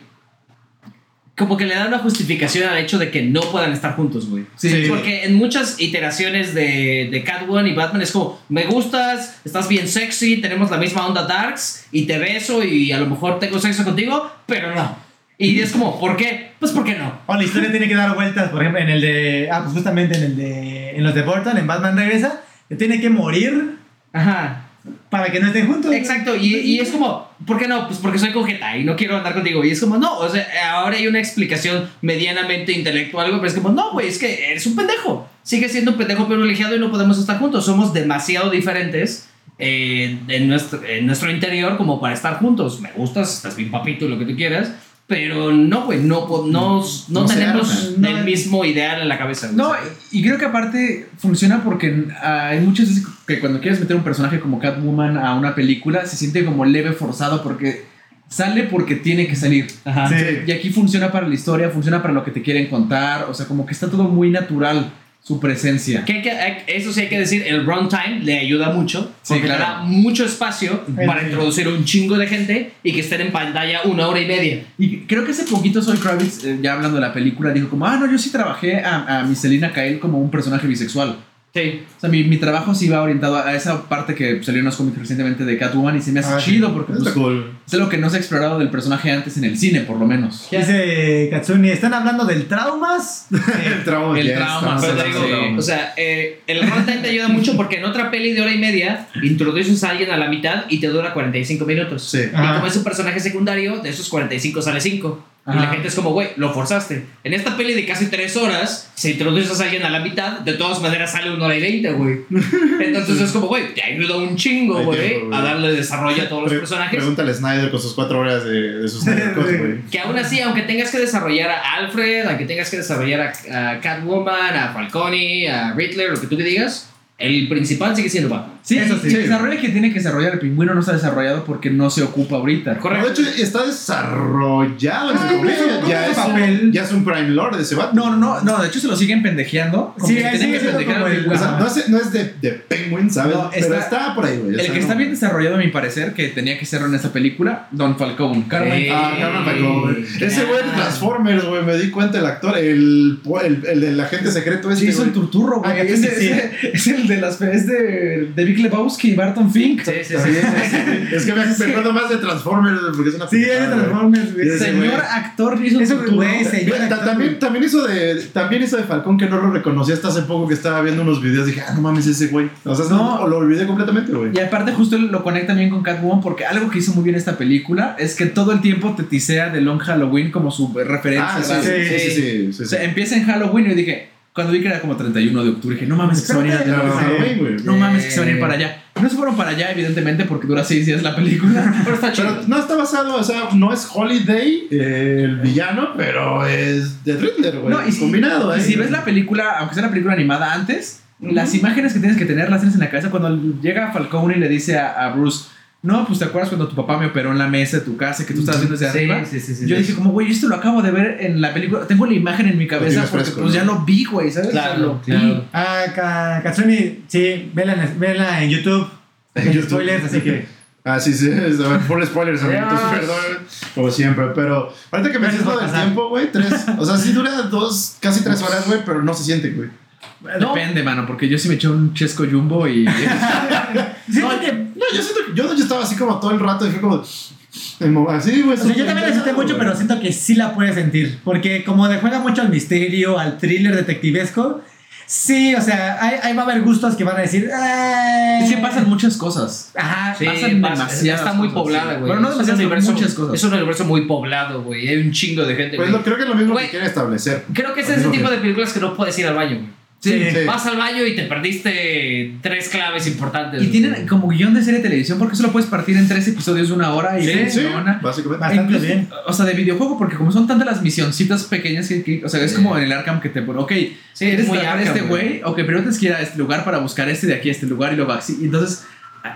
Como que le da una justificación al hecho de que no puedan estar juntos, güey. Sí. Porque en muchas iteraciones de, de Catwoman y Batman es como, me gustas, estás bien sexy, tenemos la misma onda darks y te beso y a lo mejor tengo sexo contigo, pero no. Y es como, ¿por qué? Pues porque no. O la historia tiene que dar vueltas, por ejemplo, en el de. Ah, pues justamente en el de. En los de Burton, en Batman regresa, tiene que morir Ajá. Para que no estén juntos. Exacto. Y, y es como, ¿por qué no? Pues porque soy cojeta y no quiero andar contigo. Y es como, no, o sea, ahora hay una explicación medianamente intelectual, pero es como, no, güey, es que eres un pendejo. Sigue siendo un pendejo privilegiado y no podemos estar juntos. Somos demasiado diferentes. eh, en, nuestro, en nuestro interior como para estar juntos. Me gustas, estás bien papito lo que tú quieras, pero no, güey, no, no, no, tenemos el mismo ideal en la cabeza. No, ¿sabes? y creo que aparte funciona porque ah, hay muchas veces que cuando quieres meter un personaje como Catwoman a una película se siente como leve forzado porque sale porque tiene que salir. Ajá. Sí. Y aquí funciona para la historia, funciona para lo que te quieren contar, o sea, como que está todo muy natural su presencia. Que que- eso sí hay que decir, el runtime le ayuda mucho. Sí, porque claro. le da mucho espacio El- para introducir un chingo de gente y que estén en pantalla una hora y media. Y creo que hace poquito Zoe Kravitz, eh, ya hablando de la película, dijo como, ah, no, yo sí trabajé a, a mi Selina Kyle como un personaje bisexual. Sí. O sea, mi, mi trabajo sí va orientado a esa parte que salió en los cómics recientemente de Catwoman y se me hace Ah, sí. chido porque pues, cool. es lo que no se ha explorado del personaje antes en el cine, por lo menos. Dice Katsuni, ¿están hablando del traumas? El trauma. El trauma, Pero te digo, o sea, eh, el runtime te ayuda mucho porque en otra peli de hora y media introduces a alguien a la mitad y te dura 45 minutos. Sí. Y Ajá. como es un personaje secundario, de esos 45 sale 5. Y Ajá. la gente es como, güey, lo forzaste. En esta peli de casi 3 horas, si introduces a alguien a la mitad, de todas maneras sale 1 hora y 20, güey. Entonces es como, güey, te ayuda un chingo, güey, a darle desarrollo a todos los personajes. Pregúntale a Snyder con sus cuatro horas de, de sus güey. Que aún así, aunque tengas que desarrollar a Alfred, aunque tengas que desarrollar a, a Catwoman, a Falcone, a Riddler, lo que tú digas, el principal sigue siendo Batman. Sí, Eso sí. el desarrollo que tiene que desarrollar el pingüino no está desarrollado porque no se ocupa ahorita. No, de hecho, está desarrollado Ah, Ya, es es un, papel. ya es un Prime Lord de ese vato. No, no, no, no, de hecho se lo siguen pendejeando. Como Sí, que pendejear el- O sea, no es, no es de, de Penguin, ¿sabes? No, Pero está- está por ahí, güey. El sea, que no- está bien desarrollado, a mi parecer, que tenía que serlo en esta película, Don Falcone. Carmen. Sí. Ah, Carmen Falcone, güey. Eh, Ese güey de ah. Transformers, güey, me di cuenta el actor, el, el, el del agente secreto este, Sí, es güey. un turturro, güey. Ah, que ese, sí. ese- es el de las es de, de Big Lebowski y Barton Fink. Sí, sí, sí. sí, sí. Es que me me acuerdo más de Transformers, porque es una Sí, es de. Transformers, güey. Señor güey. actor hizo Eso, güey, señor Mira, ta- actor, también, güey. también hizo de también hizo de Falcón que no lo reconocí hasta hace poco que estaba viendo unos videos dije ah no mames ese güey o sea No. no, lo olvidé completamente güey Y aparte justo lo conecta bien con Catwoman porque algo que hizo muy bien esta película es que todo el tiempo te tisea de Long Halloween como su referencia. ah sí sí sí sí, sí, sí, O sea, empieza en Halloween y yo dije, cuando vi que era como 31 de octubre, dije, no mames, que se van a ir a no, güey. no mames, que se van a ir para allá. Y no se fueron para allá, evidentemente, porque dura 6 días la película. Pero está chido. Pero no está basado, o sea, no es Holiday eh, el villano, pero es de Riddler, güey. No, y si, combinado, y ¿eh? si ves la película, aunque sea la película animada antes, las imágenes que tienes que tener las tienes en la cabeza cuando llega Falcone y le dice a, a Bruce, no, pues te acuerdas cuando tu papá me operó en la mesa de tu casa que tú estabas viendo desde Sí, arriba. sí, sí, sí, Yo sí. dije como, güey, esto lo acabo de ver en la película, tengo la imagen en mi cabeza porque fresco, pues ¿no? ya lo vi, güey, ¿sabes? Claro, lo vi. claro. Ah, Ka- Katsuni, sí, vela en, vela en YouTube. En YouTube. spoilers, así que. Ah, sí, sí, es- a ver, full spoilers, amiguitos, perdón, como siempre, pero ahorita que me dices lo del tiempo, güey, tres, o sea, sí dura dos, casi tres horas, güey, pero no se siente, güey. No. Depende, mano, porque yo sí me eché un chesco jumbo y... Yo yo, estaba así como todo el rato y fue como, así, güey. O sea, yo también la sentí mucho, pero siento que sí la puedes sentir. Porque como le juega mucho al misterio, al thriller detectivesco, sí, o sea, ahí, ahí va a haber gustos que van a decir. Sí pasan muchas cosas. Ajá. Sí, pasan pasa- demasiadas está muy cosas, poblada, sí. güey. Bueno, no Es demasiadas, pero universo- muchas cosas. Es un universo muy poblado, güey. Hay un chingo de gente. Pues lo, creo que es lo mismo Güey. que quiere establecer. Creo que es ese tipo que- de películas que no puedes ir al baño, güey. Sí. Sí. Vas al baño y te perdiste tres claves importantes. Y tienen como guion de serie de televisión porque solo puedes partir en tres episodios de una hora y Sí, Sí, una. básicamente. Bastante Incluso- bien. O sea, de videojuego, porque como son tantas las misioncitas pequeñas que, que- o sea, es Sí. como en el Arkham que te pone, ok, Sí, ¿quieres es muy Arkham, este güey? Ok, primero tienes que ir a este lugar para buscar este de aquí a este lugar y luego así. Y entonces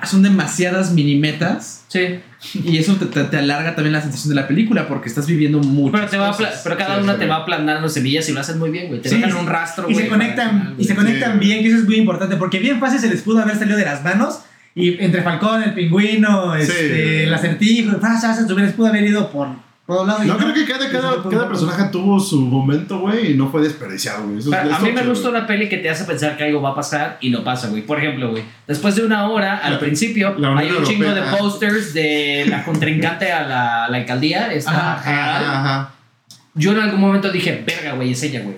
son demasiadas minimetas Sí. y eso te, te- te alarga también la sensación de la película porque estás viviendo mucho. Pero, te va a pla- pero cada Sí, una sí. te va aplanando semillas y lo hacen muy bien, güey. Te Sí, dejan sí. un rastro, Y güey. se conectan, final, y se conectan Sí. bien, que eso es muy importante, porque bien fácil se les pudo haber salido de las manos. Y entre Falcón, el pingüino, este, el acertijo, ah, ah, ah, se les pudo haber ido por No, creo que cada, cada, cada personaje tuvo su momento, güey, y no fue desperdiciado, güey. Eso- Pero eso a mí me chido, gusta güey. una peli que te hace pensar que algo va a pasar y no pasa, güey. Por ejemplo, güey, después de una hora, al La- principio, la Unión hay un chingo de posters de la contrincante a la, la alcaldía. Esta Ajá, general. Ajá, ajá. Yo en algún momento dije, verga, güey, es ella, güey.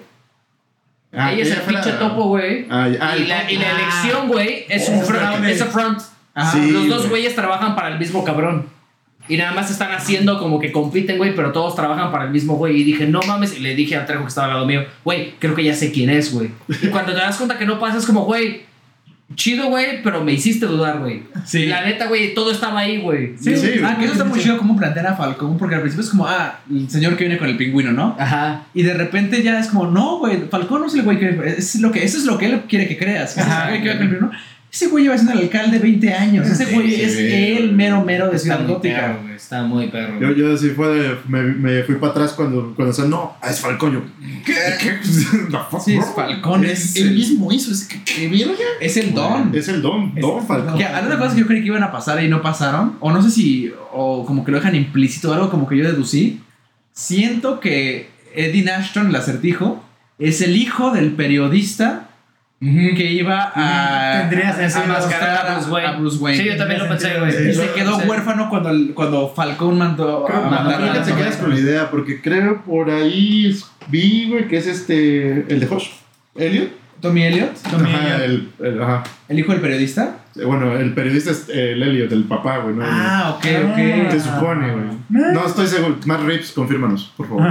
Ah, ella es el pinche topo, güey. Ah, ya- ah, y, el la, topo. y la Ah. elección, güey, es Oh, un front. fraude. Es a front. Ajá. Sí, Los dos güey. güeyes trabajan para el mismo cabrón. Y nada más están haciendo como que compiten, güey, pero todos trabajan para el mismo güey. Y dije, no mames. Y le dije al Trejo que estaba al lado mío, güey, creo que ya sé quién es, güey. Y cuando te das cuenta que no pasa, es como, güey, chido, güey, pero me hiciste dudar, güey. Sí. La neta, güey, todo estaba ahí, güey. Sí, sí, ah, que eso está muy chido como plantear a Falcón, porque al principio es como, ah, el señor que viene con el pingüino, ¿no? Ajá. Y de repente ya es como, no, güey, Falcón no es el güey que. Es lo que eso es lo que él quiere que creas. que ese es el güey que va con el pingüino. Ese güey lleva siendo el alcalde 20 años. Ese güey sí, es sí. el mero mero de Está Ciudad muy Gótica. Está muy perro. Yo, yo sí fue de- me, me fui para atrás cuando, cuando o no, ah, es Falcón. Yo, ¿qué? ¿Qué? Sí, es? Falcón, Es, el- mismo hizo, es que, ¿qué verga? Es el don. Es el Don, Es- Don Falcón. Que de cosas que yo creí que iban a pasar y no pasaron, o no sé si, o como que lo dejan implícito o algo como que yo deducí, siento que Eddie Ashton, el acertijo, es el hijo del periodista que iba a, a, a mascarar a, Bruce Wayne. a Bruce Wayne. Sí, yo también lo pensé, güey. Y se quedó Sí. huérfano cuando, cuando Falcón mandó Creo, a no, matar creo a que te quedas con la idea, porque creo por ahí vi, güey, que es este. El de Josh. Elliot. Tommy Elliot, Tommy Ajá, Elliot. el, el- ajá. el hijo del periodista. Eh, Bueno, el periodista es el Elliot, el papá, güey, ¿no? Ah, ok, Ah. ok. Se supone, güey. No estoy seguro. Matt Rips, confírmanos, por favor.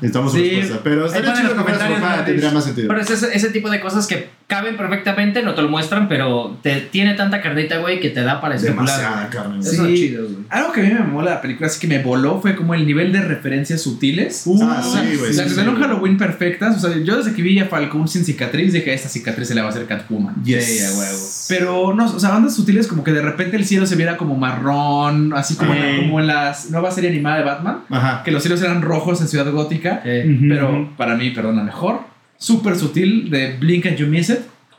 Necesitamos su Sí. respuesta. Pero estaría chido que fuera su papá, tendría más sentido. Pero es ese, ese tipo de cosas que caben perfectamente, no te lo muestran, pero te tiene tanta carnita, güey, que te da para especular. Demasiada carne. güey. Eso es Sí. chido, güey. Algo que a mí me mola de la película, así que me voló, fue como el nivel de referencias sutiles. Ah, sí, güey. Las sí, que son sí, Halloween perfectas. O sea, yo desde que vi a Falcón sin cicatriz, dije, esta cicatriz se le va a hacer Catwoman. Yes. Sí, a huevo. Pero no, o sea, bandas sutiles como que de repente el cielo se viera como marrón, así como, en, como en la nueva serie animada de Batman, Ajá. que los cielos eran rojos en Ciudad Gótica, Eh, pero para mí, perdona, mejor. Súper sutil de Blink and You Miss It.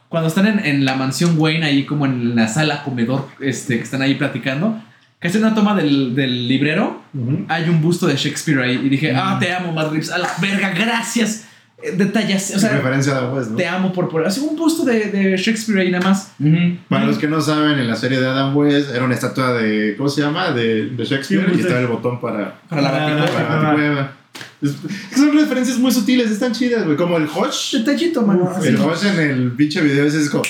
Cuando están en, en la mansión Wayne, ahí como en la sala comedor, este, que están ahí platicando, que hacen una toma del, del librero, Ujú. hay un busto de Shakespeare ahí. Y dije, ah, te amo, Matt Reeves, a la verga, gracias. Detalles, o sea, referencia de West, ¿no? te amo por por. Hace un busto de, de Shakespeare ahí nada más. Para los que no saben, en la serie de Adam West era una estatua de. ¿Cómo se llama? De, de Shakespeare Sí, y estaba el botón para. Para la Ah, Baticueva. para. Es- Son referencias muy sutiles, están chidas, güey. Como el Hodge. Detallito, mano. así. El Hodge en el pinche video ese es como.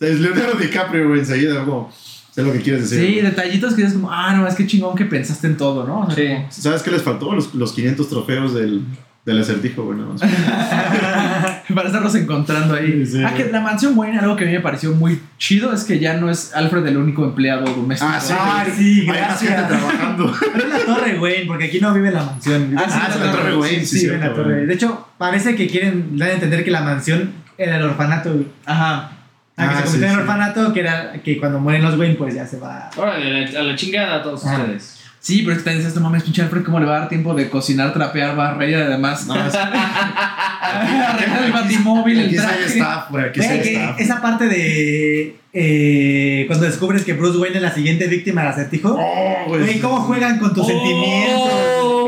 Es Leonardo DiCaprio, güey, enseguida, como. Sé lo que quieres decir. Sí, detallitos que es como, ah, no, es que chingón que pensaste en todo, ¿no? O sea, Sí. como- ¿Sabes qué les faltó? Los, los 500 trofeos del, del acertijo, más. para estarlos encontrando ahí. Sí, sí. ah, que la mansión Wayne, algo que a mí me pareció muy chido es que ya no es Alfred el único empleado doméstico. Ah, sí. Ah, sí, Hay gracias. trabajando. Pero es la torre Wayne, porque aquí no vive la mansión. Ah, sí, Ah, es la Torre Wayne, sí, Sí, vive la torre. De hecho, parece que quieren dar a entender que la mansión era el orfanato. güey. Ajá. Ah, que Ah, se convirtió sí, en sí. orfanato, que era que cuando mueren los Wayne, pues ya se va. Órale, a la- a la chingada a todos Ah. ustedes. Sí, pero es que también dices, no mames, pinche Alfred, ¿cómo le va a dar tiempo de cocinar, trapear, barrer y además? No, es- Arreglar el batimóvil, el Aquí sí hay traje. staff, güey. Aquí Güey, que staff. esa parte de eh, cuando descubres que Bruce Wayne es la siguiente víctima del acertijo. Oh, Güey, cómo juegan con tus Oh, sentimientos.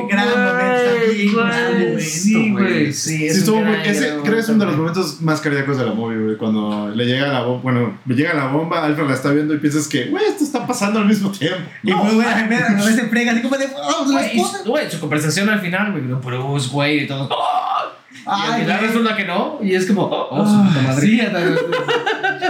Qué gran momento. Está bien, güey, gran momento, sí, güey. Sí, Sí, es estuvo un muy- gran, ese gran creo que es uno de los momento. momentos más cardíacos de la movie, güey. Cuando le llega la bomba, bueno, le llega la bomba, Alfred la está viendo y piensas que, güey, esto está pasando al mismo tiempo. Y Bruce Wayne a veces- a veces frega así como de. ¡Oh, la esposa! Güey, su conversación al final, güey, Bruce, güey, y todo. ¡Oh! Y al final resulta que no, y es como, oh, oh, su puta madre. sí,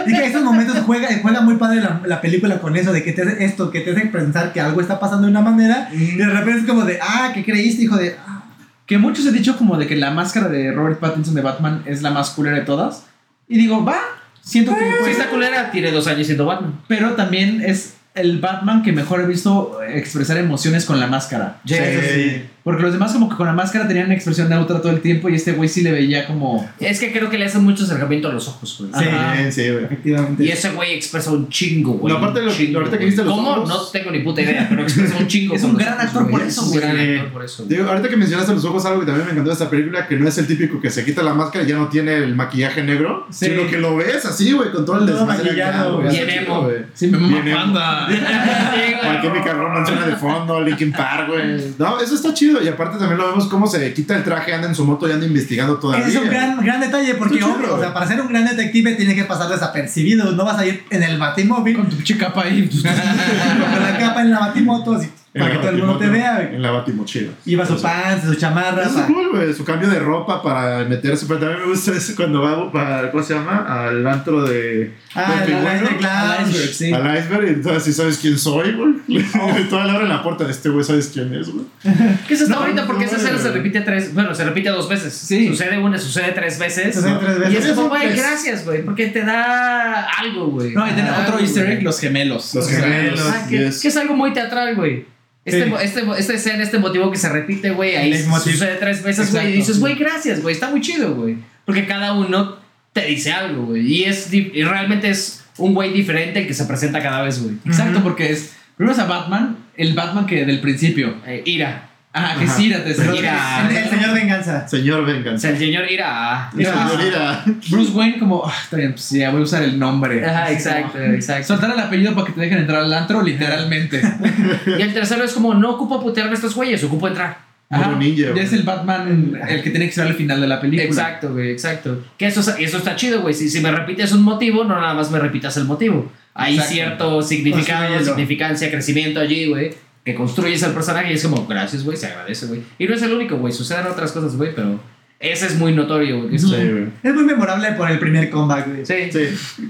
Y que esos momentos juega, juega muy padre la, la película con eso, de que te hace esto, que te hace pensar que algo está pasando de una manera, y de repente es como de, ah, ¿qué creíste, hijo de.? Ah. Que muchos han dicho como de que la máscara de Robert Pattinson de Batman es la más culera de todas. Y digo, va, siento que pues, esta culera tiene dos años siendo Batman. Pero también es el Batman que mejor he visto expresar emociones con la máscara. Sí, sí. Porque los demás como que con la máscara tenían una expresión neutra todo el tiempo y este güey sí le veía como... Es que creo que le hacen mucho acercamiento a los ojos, güey. Sí. Ajá. Sí, güey. Efectivamente. Y ese güey expresa un chingo, güey. No, aparte un lo- chingo, ahorita que güey. viste los ¿Cómo? ojos- No tengo ni puta idea, pero expresa un chingo. Es un gran ojos, actor güey. por eso, Es un gran güey. actor por eso. güey. Digo, ahorita que mencionaste los ojos, algo que también me encantó de esta película, que no es el típico que se quita la máscara y ya no tiene el maquillaje negro, Sí. sino que lo ves así, güey, con todo el Todo desmadre acá, maquillado, güey. bien emo. güey. Sí, me güey. My Chemical Romance suena de fondo, Linkin Park, güey. No, eso está chido. Y aparte también lo vemos cómo se quita el traje, anda en su moto y anda investigando todavía. Ese es un gran, gran detalle, porque, obvio, o sea, para ser un gran detective tienes que pasar desapercibido. No vas a ir en el batimóvil Con tu pinche capa ahí. con la capa en la batimoto, así, para que todo el mundo te vea. En la batimochila. Lleva su Eso. pants, su chamarra. Eso es cool, güey. Su cambio de ropa para meterse. Pero también me gusta eso cuando va para, ¿cómo se llama? Al antro de. Ah. Light Al iceberg, sí. Al iceberg. Y entonces, si sabes quién soy, güey. Oh. Y toda la hora en la puerta de este güey, ¿sabes quién es, güey? ¿Qué es hasta No, ahorita? Porque no, esa escena se repite tres. Bueno, se repite dos veces. Sí. Sucede una, sucede tres veces. Sucede tres Y veces. es como, Eso güey, gracias, güey. Porque te da algo, güey. No, y tiene otro easter egg, los gemelos. Los gemelos. Ah, que, que es algo muy teatral, güey. Este, Sí. este, esta escena, este motivo que se repite, güey, ahí sucede tres veces, güey. Y dices, güey, gracias, güey. Está muy chido, güey. Porque cada uno te dice algo, güey. Y, es y realmente es un güey diferente el que se presenta cada vez, güey. Exacto, Ujú. porque es... Primero es a Batman, el Batman que del principio. Eh, ira. Ah, que Ajá. sí, te ira. El, el señor venganza. Señor O Venganza. el señor ira. Mira. Señor Ira. Bruce Wayne como, ah, está bien, pues ya voy a usar el nombre. Ajá, exacto, como, exacto. Soltar el apellido para que te dejen entrar al antro, literalmente. Y el tercero es como, no ocupo putearme a estos güeyes, ocupo entrar. Ajá, ninja. ya es el Batman el que tiene que ser al final de la película. Exacto, güey, exacto. Que eso, eso está chido, güey. Si, si me repites un motivo, no nada más me repitas el motivo. Hay Exacto. cierto significado, Construyelo. significancia, crecimiento allí, güey. Que construyes al personaje y es como, gracias, güey, se agradece, güey. Y no es el único, güey. Suceden otras cosas, güey, pero ese es muy notorio, güey. Sí, es- güey. Es muy memorable por el primer comeback, güey. Sí. Sí.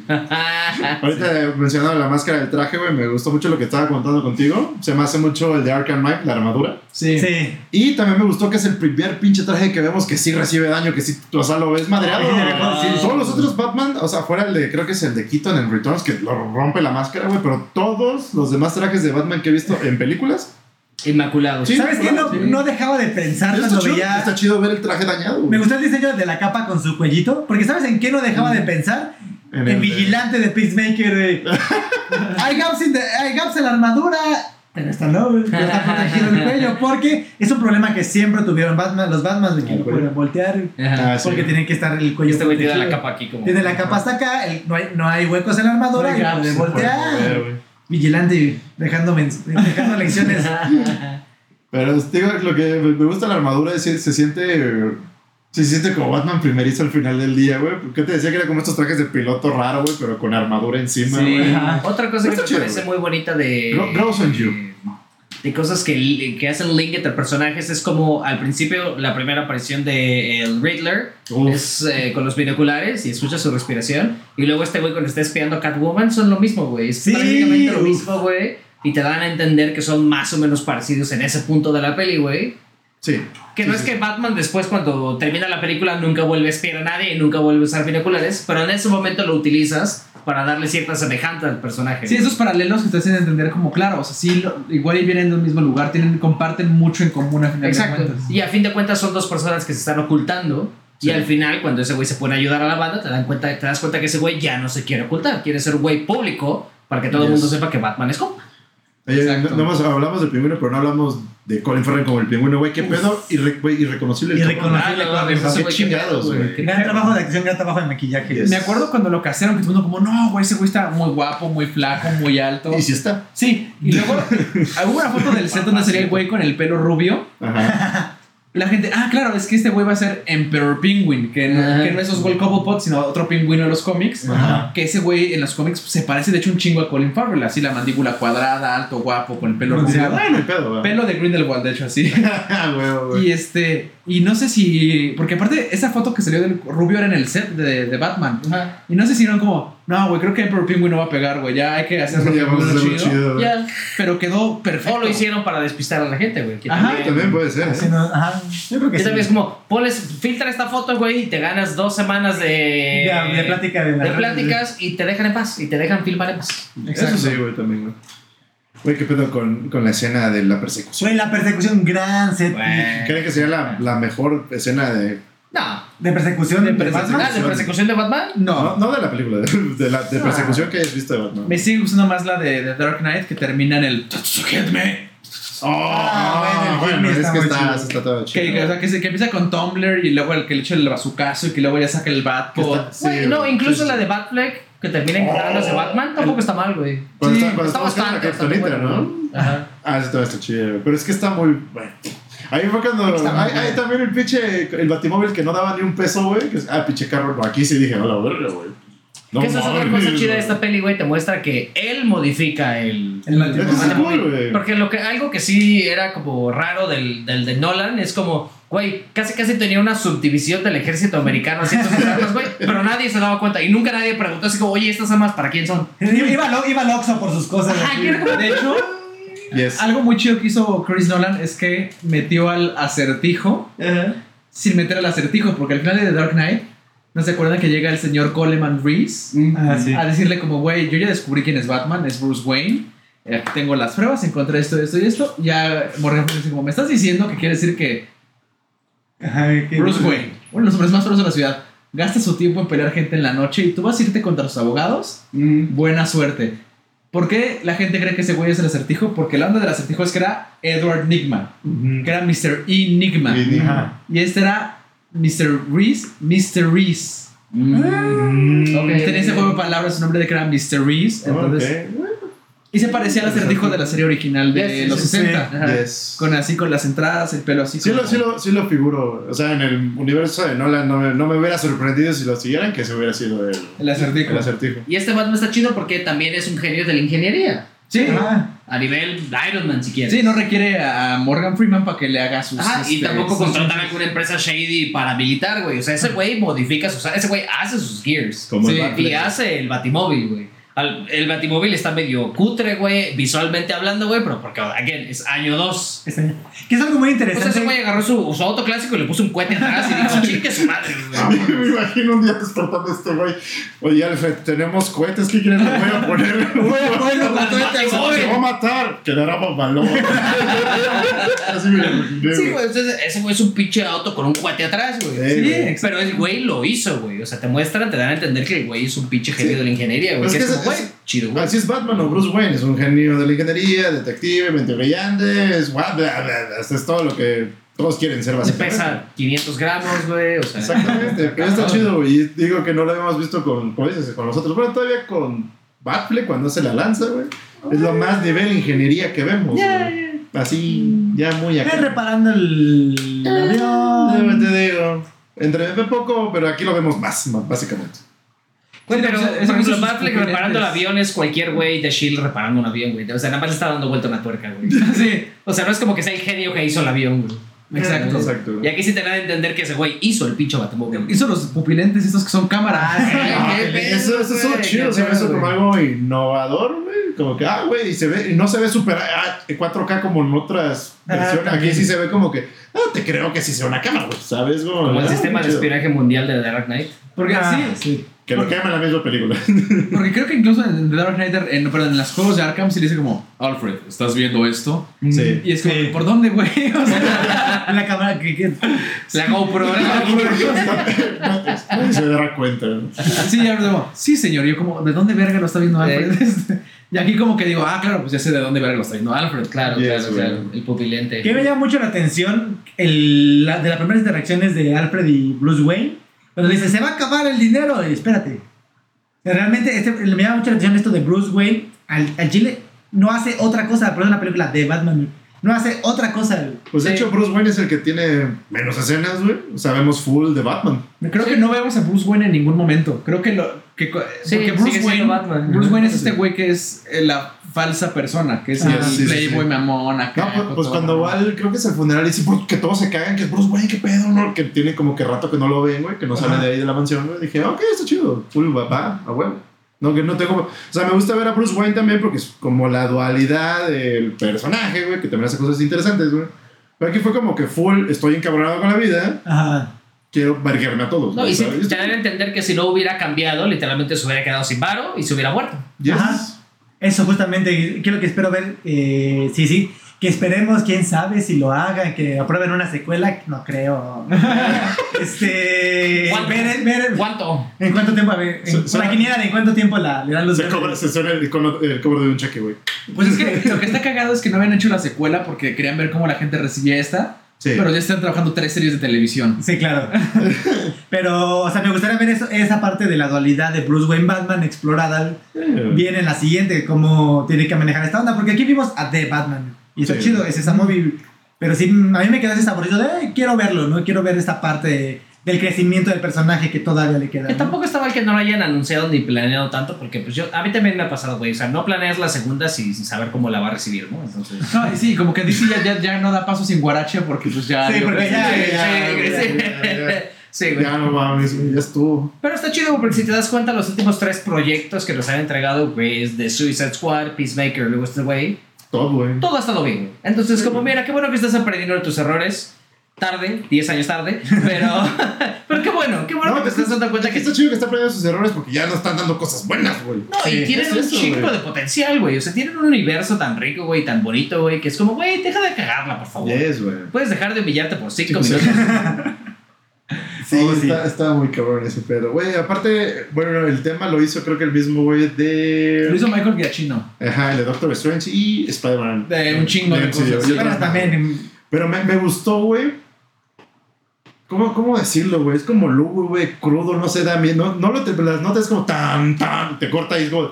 Ahorita mencionando la máscara del traje, güey, me gustó mucho lo que estaba contando contigo. Se me hace mucho el de Arkham Knight, la armadura. Sí. Sí. Y también me gustó que es el primer pinche traje que vemos que sí recibe daño, que sí, o sea, lo ves madreado. Ah, sí, sí, sí. todos los otros Batman, o sea, fuera el de, creo que es el de Keaton en Returns, que lo rompe la máscara, güey, pero todos los demás trajes de Batman que he visto en películas, Inmaculado. Sí. ¿Sabes qué? No, Sí. no dejaba de pensar está cuando chido, veía. está chido ver el traje dañado. güey. Me gustó el diseño de la capa con su cuellito. Porque ¿sabes en qué no dejaba de pensar? En En, el de- vigilante de Peacemaker. de, hay, gaps in the- hay gaps en la armadura. Pero esta no, güey, está protegido el cuello. Porque es un problema que siempre tuvieron Batman, los Batman de que no pueden voltear. Ajá. Ah, sí. Porque tienen que estar el cuello Este güey tiene la capa aquí como. Tiene la capa hasta acá, el- no, hay, no hay huecos en la armadura No hay y gaps, puede se puede voltear. Vigilante dejando, dejando lecciones. Pero digo, lo que me gusta la armadura es que se siente. Se siente como Batman primerizo al final del día, güey. ¿Qué te decía que era como estos trajes de piloto raro, güey? Pero con armadura encima, Sí. güey. Ajá. Otra cosa que me chido, parece muy bonita de. Grows on you. De cosas que, que hacen link entre personajes. Es como al principio la primera aparición de el Riddler. Uf. es eh, con los binoculares y escucha su respiración. Y luego este güey cuando está espiando a Catwoman son lo mismo güey. Es Sí, prácticamente lo mismo güey. Y te dan a entender que son más o menos parecidos en ese punto de la peli güey Sí. que no Sí, es sí. que Batman después cuando termina la película nunca vuelve a espiar a nadie y nunca vuelve a usar binoculares pero en ese momento lo utilizas para darle cierta semejanza al personaje Sí, esos paralelos que te hacen entender como, claro, o sea, sí, lo- igual y vienen del mismo lugar, tienen, comparten mucho en común a de Exacto. cuentas. Y a fin de cuentas son dos personas que se están ocultando. Sí. Y al final, cuando ese güey se pone a ayudar a la banda, te, dan cuenta, te das cuenta que ese güey ya no se quiere ocultar. Quiere ser un güey público para que todo el Yes. mundo sepa que Batman es compa. Oye, Exacto. no, hablamos del pingüino, pero no hablamos de Colin Farrell como el pingüino, güey. ¿Qué pedo? Irre- güey, irreconocible. el Irreconocible. qué güey, chingados, güey. Gran trabajo de acción, gran trabajo de maquillaje. Yes. Me acuerdo cuando lo casaron, que todo el mundo como, no, güey, ese güey está muy guapo, muy flaco, muy alto. Y si está. Sí, y luego hubo una foto del set donde salía el güey con el pelo rubio. Ajá. La gente, ah, claro, es que este güey va a ser Emperor Penguin, que no, Ajá. que no es Oswald Cobblepot, sino otro pingüino de los cómics. Ajá. Que ese güey en los cómics se parece de hecho un chingo a Colin Farrell, así la mandíbula cuadrada, alto, guapo, con el pelo rubio. Bueno, el pedo, güey. Pelo de Grindelwald, de hecho, así. Ah. Y este, y no sé si, porque aparte esa foto que salió del rubio era en el set de, de Batman. Y no sé si eran como, no, güey, creo que Emperor Penguin no va a pegar, güey, ya hay que hacerlo Ya vamos a pingüino hacerlo chido. chido, güey. Ya. Pero quedó perfecto. O lo hicieron para despistar a la gente, güey. Ajá, También puede ser, ¿eh? no- ajá. Yo creo que sí. también es como, pones, filtra esta foto, güey, y te ganas dos semanas de, De- de plática de la de pláticas y te dejan en paz. Y te dejan filmar en paz. Exacto. Eso sí, güey, también, güey. Güey, ¿qué pedo con, con la escena de la persecución? Güey, la persecución, gran set. ¿Creen que sería la, la mejor escena de... No. de persecución De. Batman. Ah, de persecución de Batman. No, No, no de la película, de, de la de persecución que hayas visto de Batman. me sigue gustando más la de, de Dark Knight que termina en el Tatsuhedme. Ah, bueno, el bueno, es que está, chido. está todo chido. Que, que, o sea, que, se- que empieza con Tumblr y luego el que le echa el bazucazo y que luego ya saca el Batpod. Sí, no, incluso sí, la de Batfleck, que termina encontrándose Oh. Batman, tampoco está mal, güey. Cuando Sí, está, cuando Está está buscando bastante, la bueno. ¿no? Ajá. Ah, sí, todo está chido, güey. Pero es que está muy. Bueno. Ahí fue cuando. Hay también el pinche. El batimóvil que no daba ni un peso, güey. Ah, pinche carro. Aquí sí dije, no la verga, güey. No que esa es otra cosa chida de esta peli, güey. Te muestra que él modifica el. El. Eso Batimóvil. cool, güey. Porque lo que, algo que sí era como raro del, del de Nolan es como, güey, casi casi tenía una subdivisión del ejército americano haciendo sus armas, güey. Pero nadie se daba cuenta y nunca nadie preguntó así como, oye, ¿estas armas para quién son? Iba, lo, iba al Oxxo por sus cosas. Ajá, De hecho, Yes. algo muy chido que hizo Chris Nolan es que metió al acertijo sin meter al acertijo, porque al final de The Dark Knight, ¿no se acuerdan que llega el señor Coleman Reese Ah, sí. a decirle como, güey, yo ya descubrí quién es Batman, es Bruce Wayne, eh, aquí tengo las pruebas, encontré esto, esto y esto, ya Morgan Freeman dice como, me estás diciendo que quiere decir que- Bruce Wayne, uno de los hombres más feroces de la ciudad, gasta su tiempo en pelear gente en la noche y tú vas a irte contra sus abogados, Mm. buena suerte. ¿Por qué la gente cree que ese güey es el acertijo? Porque la onda del acertijo es que era Edward Nigma, que era Mr. Enigma. Y- Ajá. Y este era Mr. Reese, Mr. Reese. Mm. Ok. Tenía ese juego de palabras, su nombre de que era Mr. Reese. Entonces, ok. Y se parecía al acertijo de la serie original de Yes, los sí, sí, 60. sí. Ajá. Yes. Con así, con las entradas, el pelo así. Sí lo, sí, lo, sí lo figuro. O sea, en el universo de Nolan no me, no me hubiera sorprendido si lo siguieran que se hubiera sido el, El acertijo. el acertijo. Y este Batman está chido porque también es un genio de la ingeniería. Sí. Ah, A nivel Iron Man, si quieres. Sí, no requiere a Morgan Freeman para que le haga sus. Ajá, y este, tampoco contratar alguna empresa shady paramilitar, güey. O sea, ese güey modifica sus. Ese güey hace sus gears. Como Sí, el Y hace el Batimóvil, güey. Al- El Batimóvil está medio cutre, güey, visualmente hablando, güey, pero porque, again, es año 2. ese- que es algo muy Pues interesante. ese güey agarró su, su auto clásico y le puso un cohete atrás y dijo, chingue su madre, A güey. mí me imagino un día despertando este güey. Oye, Alfred, tenemos cohetes. ¿Qué quieren? Le voy a poner. Voy a poner. Se va a matar. Quedará balón. Así me lo imaginé, Sí, güey. entonces ese güey es un pinche auto con un cohete atrás, güey. Sí. Pero el güey lo hizo, güey. O sea, te muestran, te dan a entender que el güey es un pinche genio Sí. de la ingeniería, güey. Güey, chido, güey. Así es Batman o Bruce Wayne, es un genio de la ingeniería, detective, mente brillante, es, bla, bla, bla, bla, es todo lo que todos quieren ser Se básicamente. pesa 500 gramos, güey. O sea, Exactamente, pero está chido, güey. Y digo que no lo habíamos visto con, como dices, con nosotros. Bueno, todavía con Batfleck cuando se la lanza, güey. Es lo más nivel ingeniería que vemos, güey. Así, ya muy acá. reparando el avión. Te digo, entre poco, pero aquí lo vemos más, más, básicamente. Güey, Sí, pero, sea, por eso ejemplo, Batfleck reparando el avión es cualquier güey de Shield reparando un avión, güey. O sea, nada más le está dando vuelta una tuerca, güey. Sí, O sea, no es como que sea el genio que hizo el avión, güey. exacto. Exacto. Y aquí sí te dan a entender que ese güey hizo el pinche Batmóvil. Hizo los pupilentes estos que son cámaras. Ah, qué pedo, eso, eso estuvo güey, chido, se hizo como güey. algo innovador, güey. Como que, ah, güey, y se ve, y no se ve super ah, 4K como en otras Ah, versiones. Aquí sí se ve como que, ah, te creo que sí sea una cámara, güey, ¿sabes? Como, Como el ah, sistema de espionaje mundial de The Dark Knight. Porque Ah, sí, sí. Que lo Porque- quema en la misma película. Porque creo que incluso en The Dark Knight, en, perdón, en los juegos de Arkham, sí le dice como, Alfred, ¿estás viendo esto? Sí. Y es como, Sí. ¿por dónde, güey? O sea, La cámara que, que- La GoPro. Nadie se dará cuenta. ¿no? sí, ya como, sí, señor. Y yo como, ¿de dónde verga lo está viendo Alfred? Y aquí como que digo, ah, claro, pues ya sé de dónde verga lo está viendo Alfred. Claro, Yes, claro, claro. El pupilente. que me llama mucho la atención el, la- de las primeras interacciones de Alfred y Bruce Wayne. Cuando le dice, se va a acabar el dinero. Y espérate. Realmente este, me llama mucho la atención esto de Bruce Wayne. Al, al chile no hace otra cosa, pero es una película de Batman. No hace otra cosa. Pues de Sí. hecho, Bruce Wayne es el que tiene menos escenas, güey. Sabemos full de Batman. Creo Sí. que no vemos a Bruce Wayne en ningún momento. Creo que lo. Que, Sí, porque Bruce Wayne, Batman. Bruce Wayne es este güey que es la falsa persona, que es Ah, el sí, playboy sí. mamón acá. No, pues, pues cuando va al, creo que es el funeral y sí, porque todos se cagan, que es Bruce Wayne, qué pedo, ¿no? Que tiene como que rato que no lo ven, güey, que no sale Ajá. de ahí de la mansión, güey. Dije, ok, está chido, full papá, a huevo. No, que no tengo. O sea, me gusta ver a Bruce Wayne también porque es como la dualidad del personaje, güey, que también hace cosas interesantes, güey. Pero aquí fue como que full, estoy encabronado con la vida, Ajá. quiero verguerme a todos. No, güey, y ¿sabes? te a entender que si no hubiera cambiado, literalmente se hubiera quedado sin varo y se hubiera muerto. Yes. Ajá. Eso justamente, quiero que espero ver, eh, sí, sí, que esperemos, quién sabe si lo hagan, que aprueben una secuela, no creo. este, ¿Cuánto? ver, ver- ¿Cuánto? en cuánto tiempo, a ver, en, la quiniela de en cuánto tiempo la, le dan los Se, cobra, se suena el, el cobro de un cheque, güey. Pues es que lo que está cagado es que no habían hecho la secuela porque querían ver cómo la gente recibía esta. Sí. Pero ya están trabajando tres series de televisión. Sí, claro. Pero, o sea, me gustaría ver eso, esa parte de la dualidad de Bruce Wayne Batman explorada Eh, bien en la siguiente, cómo tiene que manejar esta onda, porque aquí vimos a The Batman y está Sí. chido, es esa movie, pero sí, a mí me queda ese saborito de, "Ay, quiero verlo, ¿no? Quiero ver esta parte del crecimiento del personaje que todavía le queda. Que ¿no? tampoco está mal que no lo hayan anunciado ni planeado tanto, porque pues yo, a mí también me ha pasado, güey. O sea, no planeas la segunda sin, sin saber cómo la va a recibir, ¿no? Entonces. No, y sí, como que DC ya, ya, ya no da paso sin guarache porque pues ya... Sí, dio porque ya- sí, ya, ya, ya. Sí, güey. Ya no mames, ya estuvo. Pero está chido porque si te das cuenta, los últimos tres proyectos que nos han entregado, güey, es de Suicide Squad, Peacemaker, luego este güey, Todo, güey. todo ha estado bien. Entonces, como, mira, qué bueno que estás aprendiendo de tus errores. Tarde, 10 años tarde, pero, pero qué bueno, qué bueno No, que te estás dando cuenta que está chido que está aprendiendo sus errores porque ya no están dando cosas buenas, güey. No, y tienen es un eso, chingo güey. de potencial, güey. O sea, tienen un universo tan rico, güey, tan bonito, güey, que es como, güey, deja de cagarla, por favor. Yes, güey. Puedes dejar de humillarte por 5 Sí, minutos. Sí, Oh, sí. Está, muy cabrón ese pedo. Güey, aparte, bueno, el tema lo hizo creo que el mismo güey Lo de... hizo Michael Giacchino. Ajá, el de Doctor Strange y Spider-Man. De un chingo de cosas. yo- Pero también, Pero me, me gustó, güey. ¿Cómo, ¿Cómo decirlo, güey? Es como lúgubre, güey, crudo, no sé, da miedo. No, no lo te, las notas como tan, tan, te corta y es como...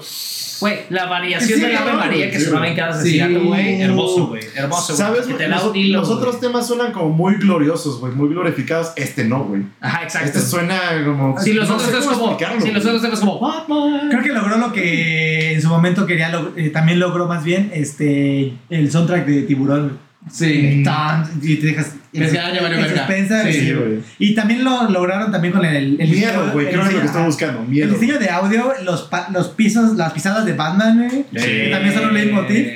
Güey, la variación Sí, de la Ave María que sí, sonaba en cada asesinato, güey. Hermoso, güey. Hermoso, güey. ¿Sabes, Que te Los, los otros temas suenan como muy gloriosos, güey, muy glorificados. Este no, güey. Ajá, exacto. Este suena como. Si los no otros cómo como. Si los otros temas como. Batman. Creo que logró lo que en su momento quería, log- eh, también logró más bien este el soundtrack de Tiburón. Sí. Tan- Y te dejas ya valió verga. Sí, güey. Y también lo lograron también con el, el miedo, diseño- güey. el Creo que es lo que diseño-. El de audio, los, los pisos, las pisadas de Batman, güey, Sí. que también son un leitmotiv.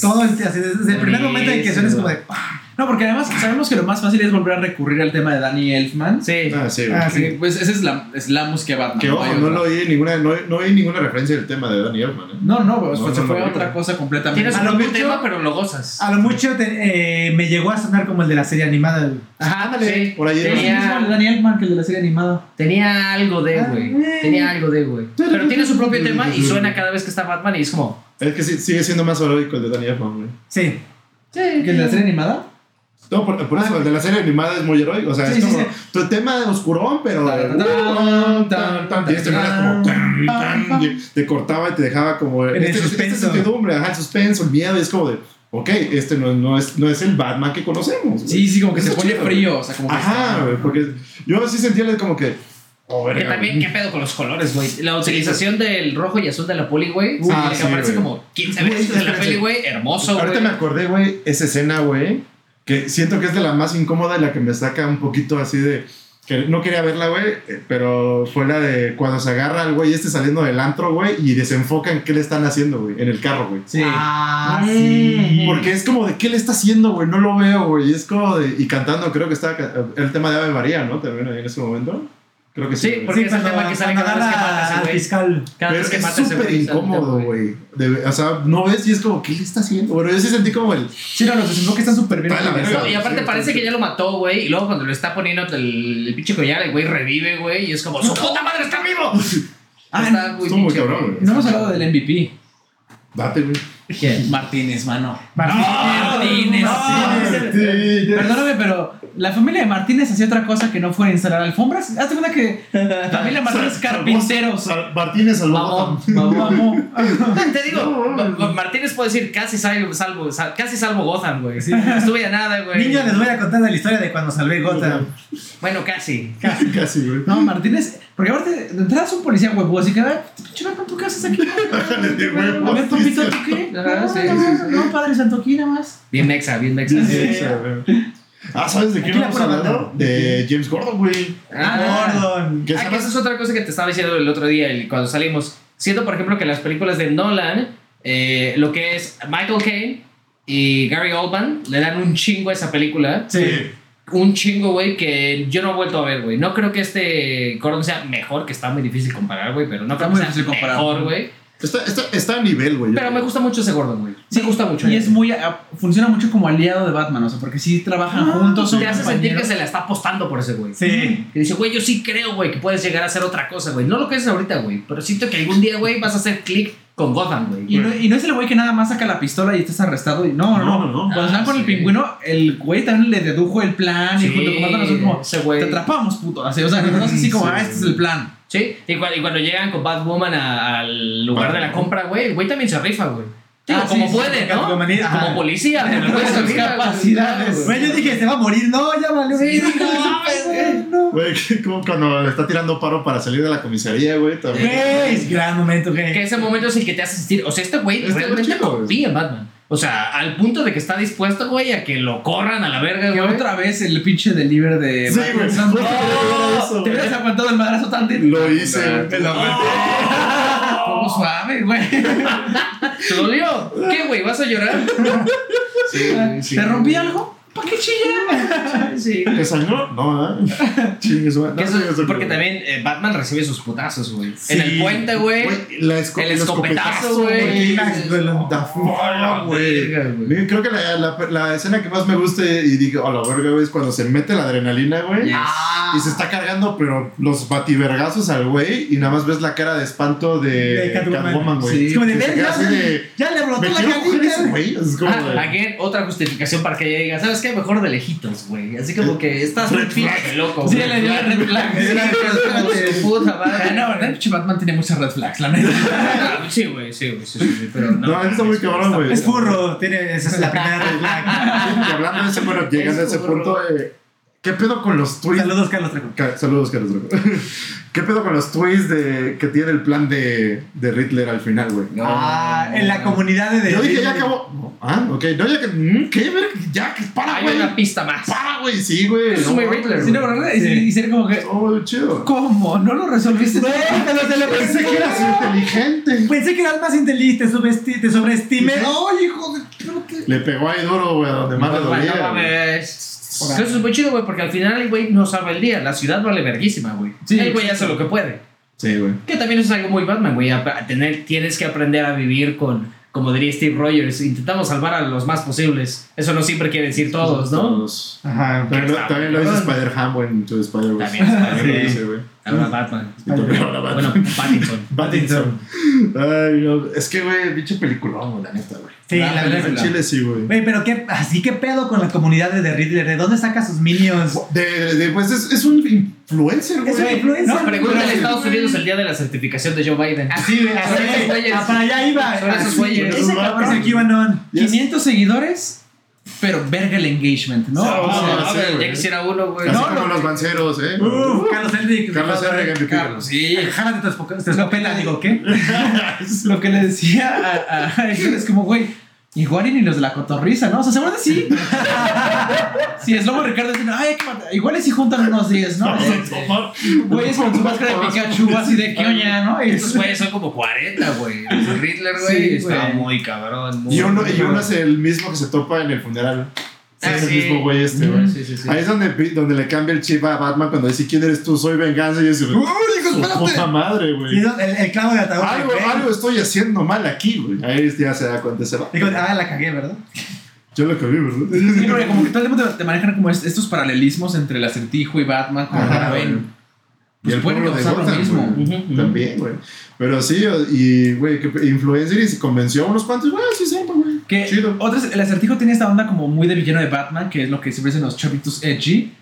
Todo el, así, desde el primer momento en que suena es como de. ¡pah! No, porque además sabemos que lo más fácil es volver a recurrir al tema de Danny Elfman. Sí. Ah, sí, güey. Ah, sí. Sí, Pues esa es la, es la música de Batman. Que ojo, no otra. lo oí ninguna, no, no oí ninguna referencia del tema de Danny Elfman, ¿eh? No, no, pues, No, se no, fue no, a no. otra cosa completamente. Tienes A un mucho- tema, pero lo gozas. A lo mucho te- eh, me llegó a sonar como el de la serie animada. Ajá, Ándale, sí. por ahí. Es el mismo de Tenía, Danny Elfman que el de la serie animada. tenía algo de, Ah, güey. Tenía algo de, güey. Pero tiene su propio tema y suena cada vez que está Batman y es como. Es que sí, sigue siendo más heroico el de Danny Elfman, güey. Sí. ¿Que el de la serie animada? No, por, por eso, el de la serie animada es muy heroico. O sea, Sí, es sí, como sí. tu tema oscurón, pero. Y este no era como. Te cortaba y te dejaba como. En el este, suspenso. Esta certidumbre, ajá, el suspenso, el miedo. y es como de. Ok, este no, no, es, no es el Batman que conocemos. Sí, sí, como que se pone chido. frío. O sea, como que Ajá, está- güey, porque yo sí sentía como que. Oh, Que también, ¿qué pedo con los colores, güey? La utilización del rojo y azul de la poli, güey. Ah, que sí, aparece güey. como 15 Güey, veces en la peli, güey. Hermoso, güey. Ahorita me acordé, güey, esa escena, güey, que siento que es de la más incómoda y la que me saca un poquito así de. Que no quería verla, güey, eh, pero fue la de cuando se agarra al güey este saliendo del antro, güey, y desenfoca en qué le están haciendo, güey, en el carro, güey. Sí. Ah, Mm. sí. Porque es como de qué le está haciendo, güey, no lo veo, güey. Y es como de. Y cantando, creo que estaba el tema de Ave María, ¿no? También ahí en ese momento. Creo que sí. Porque Sí, es el tema que sale cada vez que mata a ese al güey. fiscal. Cada Pero vez que es mata a ese súper incómodo, güey. O sea, no ves y es como, ¿qué le está haciendo? Bueno, yo sí sentí como el. Sí, no, están súper bien. Está utilizados. No, y aparte Sí, parece sí. que ya lo mató, güey. Y luego cuando le está poniendo el, el pinche collar, el güey revive, güey. Y es como, ¡su puta madre está vivo! Ah, está muy estuvo muy cabrón, güey. güey. No hemos hablado del MVP. Date, güey. ¿Quién? Martínez, mano. Martínez. Martínez. Sí, Perdóname, pero la familia de Martínez hacía otra cosa que no fue instalar alfombras. Hazte cuenta que la familia Martínez Sal- carpinteros. Sal- Martínez salvó. Vamos, Vamos. Te digo, Ma- Ma- Martínez puede decir casi salvo, salvo, sal- casi salvo Gotham, güey. Estuve a nada, güey. Niños, les voy a contar la historia de cuando salvé Gotham. Bueno, casi. Casi, casi, güey. No, Martínez, porque aparte de entrada es un policía huevo, así que, "Ay, pinche vato, ¿tú qué haces aquí? Bájale de huevos, A ver, papito. ¿tú qué? No, no, no, no, padre santo, aquí nada más. Bien mexa, bien mexa. Sí, sí, güey. Ah, ¿sabes de vamos pura hablando? banda. De James Gordon, güey. Ah, Gordon. Que Ah, esa es otra cosa que te estaba diciendo el otro día el- cuando salimos. Siento, por ejemplo, que las películas de Nolan, eh, lo que es Michael Caine y Gary Oldman, le dan un chingo a esa película. Sí. Un chingo, güey, que yo no he vuelto a ver, güey. No creo que este Gordon sea mejor, que está muy difícil comparar, güey, pero no Está creo muy que sea difícil comparar. mejor, güey. Está, está, está a nivel, güey. Pero me gusta mucho ese Gordon, güey. Me gusta mucho. Y es muy. ah, funciona mucho como aliado de Batman, o sea, porque sí trabajan juntos. Son Te hace sentir que se la está apostando por ese güey. Sí. Que dice, güey, yo sí creo, güey, que puedes llegar a hacer otra cosa, güey. No lo que es ahorita, güey. Pero siento que algún día, güey, vas a hacer click con Gotham, güey. Y no, y no es el güey que nada más saca la pistola y estás arrestado. Y no, no, no. No, no, no. Cuando Ah, están con el sí. pingüino, el güey también le dedujo el plan y Sí, junto con Batman son como. ese güey. Te atrapamos, puto. Así, o sea, no es así como, Sí. ah, este es el plan. Sí, y, cu- y cuando llegan con Batwoman a- al lugar de la compra, güey, el güey también se rifa, güey. Ah, como sí, puede, sí, ¿no? como policía, pero se Sus capacidades. Güey, yo dije, se va a morir. No, ya valió. Sí, Sí, no güey. Güey, que como cuando le está tirando paro para salir de la comisaría, güey, también. Güey, es gran momento, güey. Que ese momento es el que te hace sentir. O sea, este güey Este realmente confía en Batman. O sea, al punto de que está dispuesto, güey, a que lo corran a la verga, Que güey. otra vez el pinche deliver de. Sí, güey. A eso, Te hubieras aguantado el madrazo tan de. Lo hice, güey. Lo Poco suave, güey. ¿Te dolió? ¿Qué, güey? ¿Vas a llorar? ¿Te rompí algo? ¿Para qué chillar? Sí. ¿Te sangró? No, ¿eh? Chingue su madre. Porque también eh, Batman recibe sus putazos, güey. Sí. En el puente, güey. Esco- El escopetazo, güey. La- la güey. Creo que la, la, la escena que más me gusta y dije, oh, la verga, güey, es cuando se mete la adrenalina, güey. Yes. Y se está cargando, pero los bativergazos al güey. Y nada más ves la cara de espanto de, De Catwoman. Güey. Sí. Es como de, ya, de, ya le brotó la canita. güey. Es como Ah, again, otra justificación para que ella diga, ¿sabes que mejor de lejitos, güey. Así como que estás Red pinche loco. Sí, güey. le dio la red flag. Le dio la red flag. Su puta Ah, madre. No, ¿verdad? Pinche Batman tiene muchas red flags, la neta. Ah, Sí, güey, sí, güey, sí, sí, sí, pero no. No, está muy cabrón, güey. Es furro, tiene, esa es la primera regla. Y hablando de ese, bueno, llegando a ese burro. punto, eh, ¿qué pedo con los tweets? Saludos, Carlos Trejo. Ca- Saludos, Carlos Trejo. ¿Qué pedo con los tweets de, que tiene el plan de, de Riddler al final, güey? Ah, en la comunidad de. Yo dije, ya acabó. Ah, ok. No, ya que. mm, ¿Qué? ver? Ya, que para, Hay güey. una pista más. Para, güey. Sí, güey. Es No muy Riddler, Sí, no. Y, Sí. y sería como que. Oh, chido. ¿Cómo? ¿No lo resolviste? Pero te lo Pensé que eras inteligente. Pensé que eras más inteligente, te, sobreestimé. ¡Ay, hijo de Le pegó ahí duro, güey, a donde más le No dolía. Mames. Eso es muy chido, güey, porque al final el güey no salva el día. La ciudad vale verguísima, güey. Sí, el güey hace lo que puede. Sí, güey. Que también es algo muy Batman, güey. tienes que aprender a vivir con, como diría Steve Rogers, intentamos salvar a los más posibles. Eso no siempre quiere decir todos, ¿no? Todos. Ajá. También lo, Qué también lo dice. Spider-Ham, güey, en tu Spider-Verse. También dice, güey. Ahora Batman. Ahora Batman. Bueno, Pattinson. Pattinson. Ay, no. Es que, güey, pinche peliculón, la neta, güey. Sí, Ah, la pero verdad. En la- Chile sí, güey. Güey, pero qué, así que pedo con la comunidad de The Riddler. ¿De dónde saca sus minions? De, de, de- pues es, es un influencer, güey. Es un influencer. No, pregúntale a. Estados Unidos el día de la certificación de Joe Biden. Así, güey, así. Ah, para allá iba. Son esos güeyes. Ese cabrón es el QAnon. Yes. 500 seguidores, pero verga el engagement, ¿no? Sí, O sea, güey. ya quisiera uno, güey. Así No, como no. los banceros, ¿eh? Uf, Carlos Henry. Carlos. MVP. Carlos, sí. Jálate tu escopeta, digo, ¿qué? Lo que le decía a, a, a es como, güey, igual y ni los de la cotorriza, ¿no? O sea, seguro sí. Si es Lobo Ricardo diciendo, ay, hay que matar. igual y si juntan unos 10, ¿no? Güeyes con su máscara de Pikachu así de que oña, ¿no? Y Esos güeyes son como 40, güey. Riddler, güey, Sí, está muy cabrón. muy Y uno, y uno es el mismo que se topa en el funeral. Sí, Ah, es el sí. mismo güey este, güey. Sí, sí, sí. Ahí es donde, donde le cambia el chip a Batman cuando dice quién eres tú, soy venganza y dice, ¡Uy, hijo de espérate! puta madre, güey! no, el, el clavo de ataúd. Algo, estoy haciendo mal aquí, güey. Ahí ya se da cuenta, se va. Digo, ah, la cagué, ¿verdad? Yo lo vi, ¿verdad? Sí, porque como que todo el tiempo te, te manejan como est- estos paralelismos entre el acertijo y Batman, como. Pues y el pueden pueblo de mismo. También, güey. Pero sí, y, güey, que influencer y se convenció a unos cuantos, güey, sí, sí, güey. Que Chido. otros, el acertijo tiene esta onda como muy de villano de Batman, que es lo que siempre dicen los chavitos edgy.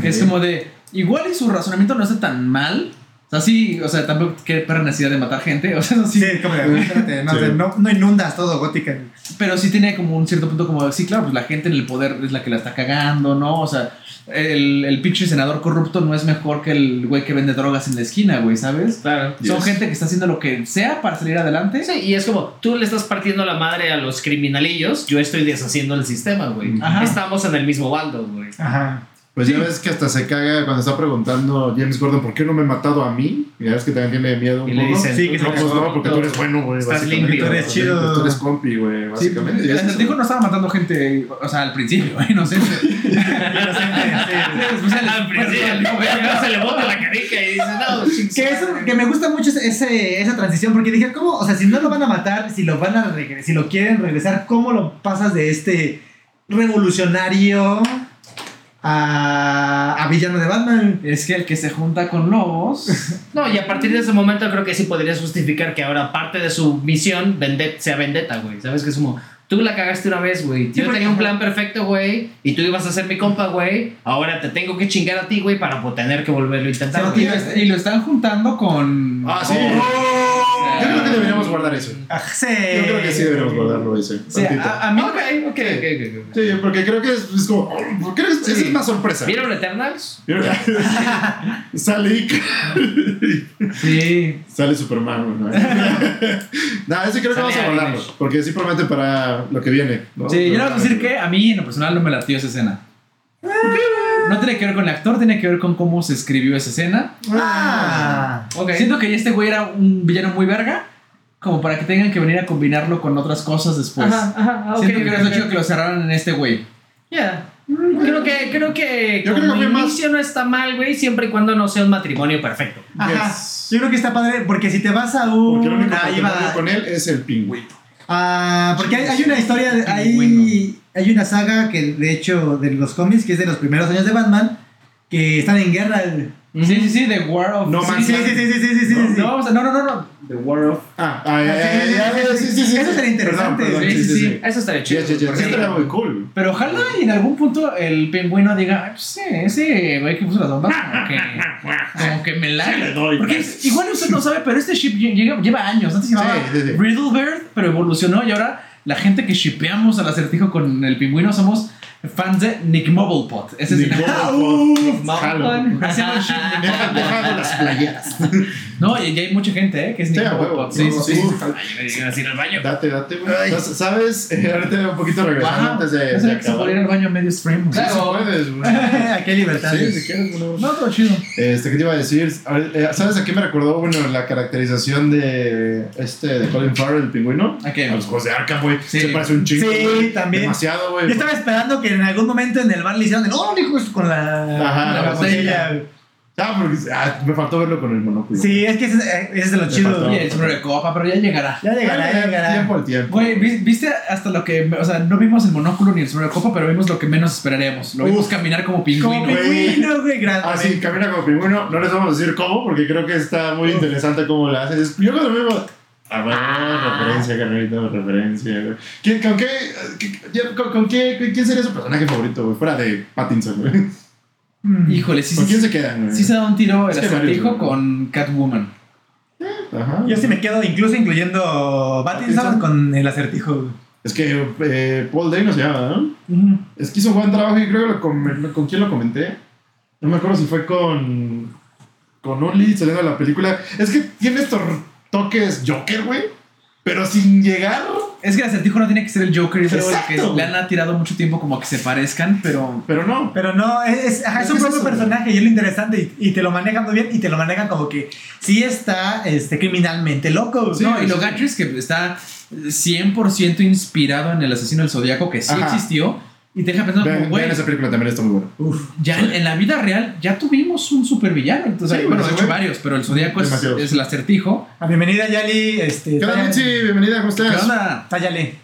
Que es como de, igual y su razonamiento no está tan mal. O sea, sí, o sea, tampoco quiere perra necesidad de matar gente. O sea, no, sí, Sí, como de, espérate, no, Sí. no, no inundas todo, gótica. Pero sí tiene como un cierto punto como, sí, claro, pues la gente en el poder es la que la está cagando, ¿no? O sea, el, el pinche senador corrupto no es mejor que el güey que vende drogas en la esquina, güey, ¿sabes? Claro. Son Yes. gente que está haciendo lo que sea para salir adelante. Sí, y es como, tú le estás partiendo la madre a los criminalillos, yo estoy deshaciendo el sistema, güey. Ajá. Estamos en el mismo baldo, güey. Ajá. Pues Sí. ya ves que hasta se caga cuando está preguntando James Gordon por qué no me he matado a mí. Y ya ves que también tiene miedo un Y le poco. dicen, Sí, que No, pues no, porque tú eres bueno, güey. Estás limpio. Tú eres chido. Tú eres compi, güey, Sí, básicamente. Y el es no estaba matando gente, o sea, al principio. No sé. Después ya Al principio, se le bota la carica y dice, no, Que, eso, que me gusta mucho ese- ese, esa transición, porque dije, ¿cómo? O sea, si no lo van a matar, si lo van a regre- si lo quieren regresar, ¿cómo lo pasas de este revolucionario a, a villano de Batman? Es que el que se junta con lobos. No, y a partir de ese momento creo que sí podrías justificar que ahora parte de su misión vende- sea vendetta, güey. ¿Sabes? Que es como, tú la cagaste una vez, güey. Yo tenía un plan perfecto, güey, y tú ibas a ser mi compa, güey. Ahora te tengo que chingar a ti, güey, para tener que volverlo a intentar, Sí, Y lo, est- y lo están juntando con. Ah, sí. con- Yo creo que deberíamos guardar eso. Ah, sí. Yo creo que sí deberíamos guardarlo ese. Sí, tantito. a, a mí. Ok, ok, ok, ok, ok. Sí, porque creo que es, es como. oh, Creo que es, Sí. es más sorpresa. ¿Vieron Eternals? Sale. Sí. Sale Superman, ¿no? no, ese creo que Sale vamos a guardarlo. Porque sí promete para lo que viene. ¿no? Sí, yo le voy a decir que a mí en lo personal no me latió esa escena. No tiene que ver con el actor, tiene que ver con cómo se escribió esa escena. Ah. Ok. Siento que este güey era un villano muy verga, como para que tengan que venir a combinarlo con otras cosas después. Ajá, ajá, ok, Siento que hubiera ok. chido que lo cerraran en este güey. Yeah. Creo que, creo que Yo creo que fue más- inicio no está mal, güey, siempre y cuando no sea un matrimonio perfecto. Ajá. Yes. Yo creo que está padre, porque si te vas a un. Porque el único ahí matrimonio va- con él es el pingüino. Ah, porque hay, hay una historia, de- hay, hay una saga que de hecho de los cómics, que es de los primeros años de Batman, que están en guerra el- Sí, sí, sí, The War of. No sí, Man's Sí, sí, sí, sí, sí, sí, sí, sí. No, no, no, no, no. The War of. Ah, ah, sí, sí, sí. Eso sería interesante. Perdón, perdón, Sí, sí, sí. Eso estaría chido. Sí, estaría muy cool. Pero ojalá y en algún punto el pingüino diga, "Ay, pues sí, ese güey que puso las bombas, como que, como que me la. Sí, le doy, Porque pues. igual usted no sabe, pero este ship lleva años. Antes se llamaba Sí, sí, sí. Riddlebird, pero evolucionó y ahora la gente que shipeamos al acertijo con el pingüino somos fans de Nick Mobilepot. Ese es Nick el. Jalo. Hacemos ship Nick Deja, Mobilepot. deja las playeras. No, y ya hay mucha gente, ¿eh? Que es Nick. Mobilepot. Sí, sí, sí. así en el baño. Date, date, güey. ¿Sabes? Eh, ahorita un poquito regresando antes de, No que se puede ir al baño medio stream. Sí puedes, güey. Aquí hay libertad. Sí, si quieres. No, todo chido. Este, ¿qué te iba a decir? A ver, eh, ¿Sabes a qué me recordó? Bueno, la caracterización de este, de Colin Farrell, el pingüino. ¿A qué? A los juegos de Arkham, güey. Se parece un chingo. Sí, también. Demasiado, güey. Yo estaba esperando que en algún momento en el bar le hicieran el ¡Oh, hijo! Con la, Ajá, la la botella. Ah, porque ah, me faltó verlo con el monóculo. Sí, es que ese, ese es de lo Me chido. el sombrero de copa, pero ya llegará. Ya llegará, ya llegará. Tiempo al tiempo. Güey, vi- viste hasta lo que. O sea, no vimos el monóculo ni el sombrero de copa, pero vimos lo que menos esperaríamos. Lo vimos Uf. caminar como Como pingüino. güey. pingüino, güey. gran- Ah, sí, camina como pingüino. No les vamos a decir cómo, porque creo que está muy interesante cómo lo haces. Yo cuando veo. Ah, bueno, referencia, carnalito, referencia, güey. ¿Quién, ¿Con qué? qué- ¿Con, con qué? ¿Quién sería su personaje favorito, güey? Fuera de Pattinson, güey. Mm. Híjole, sí, ¿Con sí, quién sí, se quedan, güey? sí se da un tiro el acertijo con Catwoman. Ajá. Yo sí me quedo incluso incluyendo Pattinson con el acertijo. güey. Es que eh, Paul Dano se llama, ¿no? Es que hizo un buen trabajo y creo que lo con quién lo comenté. No me acuerdo si fue con. Con Oli saliendo de la película. Es que tiene estos toques Joker, güey. Pero sin llegar. Es que el acertijo no tiene que ser el Joker, es algo que Exacto. le han tirado mucho tiempo como que se parezcan, pero. Pero no. Pero no, es, es, ajá, es Es un propio eso, güey. personaje y es lo interesante. Y, y te lo manejan muy bien y te lo manejan como que sí está este, criminalmente loco. Sí, no, y lo gacho es que está 100% inspirado en el asesino del zodiaco, que sí Ajá. existió. Y te deja pensando, Vean, como, güey, esa película también está muy buena. Uf. ya en, en la vida real ya tuvimos un supervillano. Entonces, Sí, bueno, ese hecho varios, pero el zodiaco es, el acertijo. A bienvenida, Yali. Este, ¿Qué onda, Mitzi? Bienvenida, ¿cómo ¿Qué estás? onda? Tállale.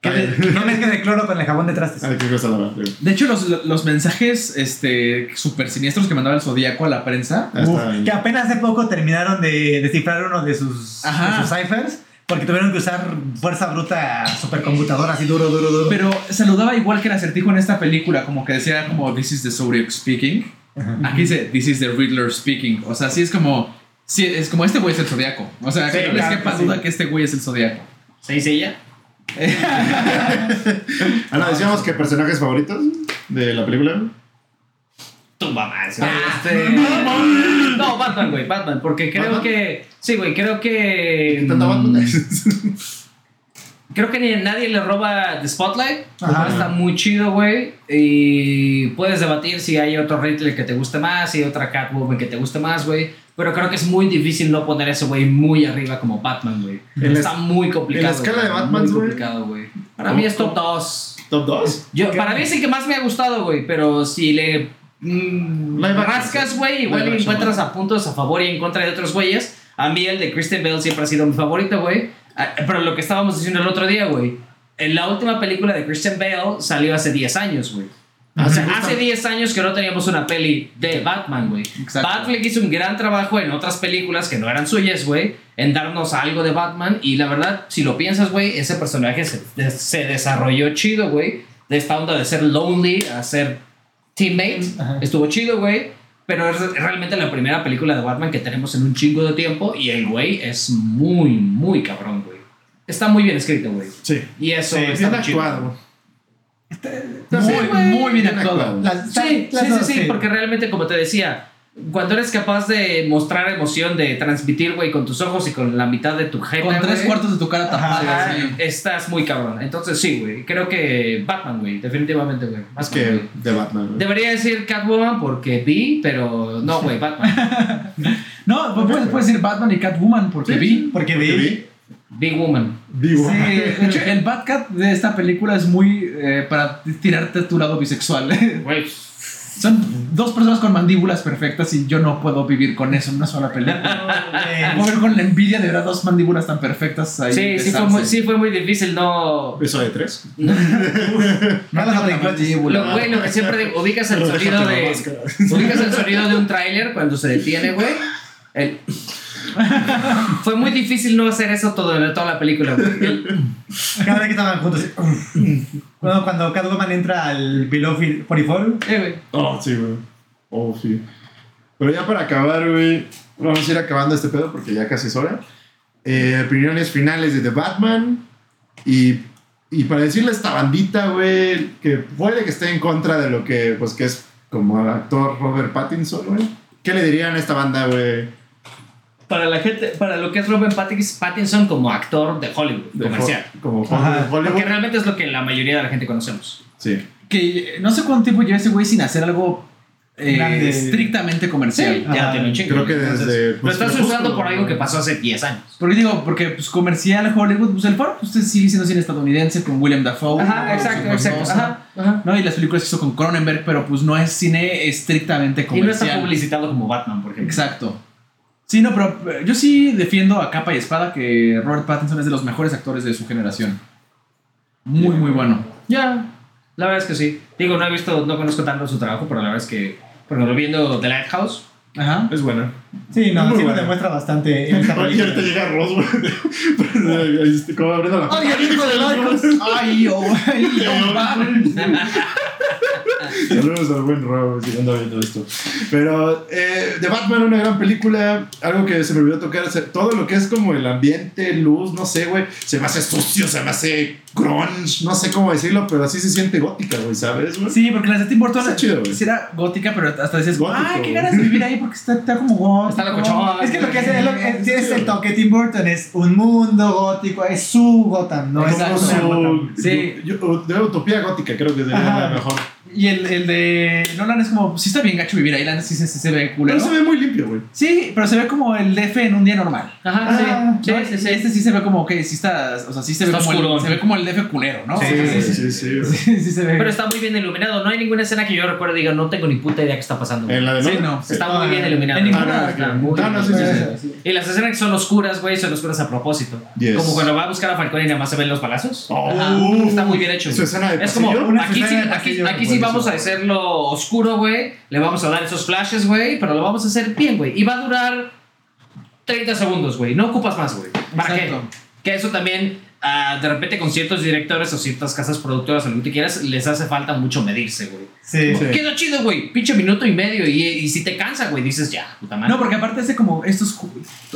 Que Ay. te- no mezcles de cloro con el jabón de trastes. Ay, qué cosa la verdad. De hecho, los, los mensajes este, super siniestros que mandaba el zodiaco a la prensa. Ah, Uf, que apenas hace poco terminaron de descifrar uno de sus, de sus ciphers porque tuvieron que usar fuerza bruta supercomputadora así duro, duro, duro. Pero saludaba igual que el acertijo en esta película, como que decía como This is the Zodiac speaking. Aquí dice This is the Riddler speaking. O sea, sí es como. Sí, es como este güey es el zodiaco. O sea, Sí, que no les claro quepa que sí. duda que este güey es el zodiaco. ¿Se dice ella? Ana, decíamos que personajes favoritos de la película. Tu mamá. sí. Ah. Este- No, Batman, güey, Batman. Porque creo ¿Batman? que. Sí, güey, creo que. ¿Qué tanta mm, Batman? Creo que ni nadie le roba The Spotlight. Ajá. Está muy chido, güey. Y puedes debatir si hay otro Riddler que te guste más, si hay otra Catwoman que te guste más, güey. Pero creo que es muy difícil no poner ese güey muy arriba como Batman, güey. Está muy complicado. en la escala de Batman, Muy güey. complicado, güey. Para mí es top 2. ¿Top 2? Yo, para mí es el que más me ha gustado, güey. Pero si le mm, rascas, güey, igual encuentras a puntos a favor y en contra de otros güeyes. A mí el de Kristen Bell siempre ha sido mi favorito, güey. Ah, Pero lo que estábamos diciendo el otro día, güey. En la última película de Christian Bale salió hace 10 años, güey. O sea, hace 10 años que no teníamos una peli de Batman, güey. Batfleck hizo un gran trabajo en otras películas que no eran suyas, güey, en darnos algo de Batman. Y la verdad, si lo piensas, güey, ese personaje se, se desarrolló chido, güey. De esta onda de ser lonely a ser teammate. Ajá. Estuvo chido, güey. Pero es realmente la primera película de Batman que tenemos en un chingo de tiempo. Y el güey es muy, muy cabrón, güey. Está muy bien escrito, güey. Sí. Y eso Sí, está bien muy chido. actuado. Muy, güey. muy bien actuado. Sí, sí, sí, porque realmente, como te decía, cuando eres capaz de mostrar emoción, de transmitir, güey, con tus ojos y con la mitad de tu jeta, Con tres güey, cuartos de tu cara tapada. ajá, sí. estás muy cabrón. Entonces, sí, güey, creo que Batman, güey, definitivamente, güey. Batman, que güey. de Batman. güey. Debería decir Catwoman porque vi, pero no, güey, Batman. No, pues puedes, puedes decir Batman y Catwoman porque Sí, vi. Porque Porque vi. vi. Big Woman. Vivo. Sí, de hecho, el Batcat de esta película es muy eh, para tirarte a tu lado bisexual. Güey. Son dos personas con mandíbulas perfectas y yo no puedo vivir con eso en una sola película. Puedo ver con la envidia de ver a dos mandíbulas tan perfectas ahí. Sí, sí fue, muy, sí fue muy difícil no... Eso de tres. No Nada tengo de mandíbula. Lo, güey, lo que siempre digo, ubicas el Pero sonido de... Ubicas el sonido de un tráiler cuando se detiene, güey. El- Fue muy difícil no hacer eso todo, toda la película, güey. El- Cada vez que estaban juntos. Bueno, cuando Catwoman entra al Below 44. Eh, güey. Oh, sí, güey. Oh, sí. Pero ya para acabar, güey, vamos a ir acabando este pedo porque ya casi es hora. Eh, opiniones finales de The Batman. Y, y para decirle a esta bandita, güey, que puede que esté en contra de lo que, pues, que es como actor Robert Pattinson, güey. ¿Qué le dirían a esta banda, güey? Para la gente, para lo que es Robert Pattis- Pattinson como actor de Hollywood, De comercial. Ho- Como Ajá. Hollywood. Porque realmente es lo que la mayoría de la gente conocemos. Sí. Que eh, no sé cuánto tiempo lleva ese güey sin hacer algo eh, estrictamente comercial. ya Ajá. tiene un chingo. Creo que Entonces, desde. Lo pues, estás Crepúsculo, usando por algo que pasó hace 10 años. Porque digo, porque pues, comercial Hollywood, pues el Ford pues, sigue siendo cine estadounidense con William Dafoe. Ajá, ¿no? exacto, exacto. famosa, Ajá, ajá. ¿no? Y las películas que hizo con Cronenberg, pero pues no es cine estrictamente Y no comercial. está publicitado como Batman, por ejemplo. Exacto. Sí, no, pero eh, yo sí defiendo a capa y espada que Robert Pattinson es de los mejores actores de su generación. Muy, muy bueno. Ya, la verdad es que sí. Digo, no he visto, no conozco tanto su trabajo, pero la verdad es que, por ejemplo, viendo The Lighthouse, Ajá. Es buena. Sí, no, sí bueno. demuestra bastante en esta Oye, ahorita película. llega Ross, güey. Este, Como abriendo la ¡Ay, el hijo de Michael! Ay, oh, ay, va. Saludos al buen Rob si anda viendo esto. Pero eh, The Batman, una gran película. Algo que se me olvidó tocar. todo lo que es como el ambiente, luz, no sé, güey. Se me hace sucio, se me hace grunge. No sé cómo decirlo, pero así se siente gótica, güey, ¿sabes, güey? Sí, porque las de Tim Burton Está chido, güey. sí era gótica, pero hasta decías, Gótico, ay, qué ganas de vivir ahí porque está, está como gótico. Está locochón. Es que lo que hace es, lo que- es- es el toque Tim Burton, es un mundo gótico, es su Gotham, no es Exacto. su- Gotham. Sí. yo- yo- de utopía gótica, creo que sería Ajá. la mejor. Y el, el de Nolan es como, sí está bien gacho vivir ahí, la sí, se- sí se ve culero. Pero se ve muy limpio, güey. Sí, pero se ve como el DF en un día normal. Ajá, Ah, sí, ¿no? sí, sí, sí. Este sí se ve como que sí está, o sea, sí se ve como el, se ve como el DF culero, ¿no? Sí, sí, sí, sí, güey. sí, sí se ve. Pero está muy bien iluminado. No hay ninguna escena que yo recuerde y diga, no tengo ni puta idea qué está pasando. En la de Sí, Nolan. no. Está muy bien iluminado. En ninguna- Ah, muy Ah, no, sí, bien. sí, sí. Y las escenas que son oscuras, güey, son oscuras a propósito. Yes. Como cuando va a buscar a Falcón y nada más se ven los palazos. Oh, Ajá, está muy bien hecho. Su escena de Es como, aquí sí, aquí, pasillo, aquí sí vamos a hacerlo oscuro, güey. Le vamos a dar esos flashes, güey, pero lo vamos a hacer bien, güey. Y va a durar 30 segundos, güey. No ocupas más, güey. ¿Para Exacto. qué? Que eso también, ah, de repente, con ciertos directores o ciertas casas productoras o lo que tú quieras, les hace falta mucho medirse, güey. Sí. Sí. Quedó chido, güey. Pinche minuto y medio. Y, y si te cansa, güey, dices ya, puta madre. No, porque aparte hace como estos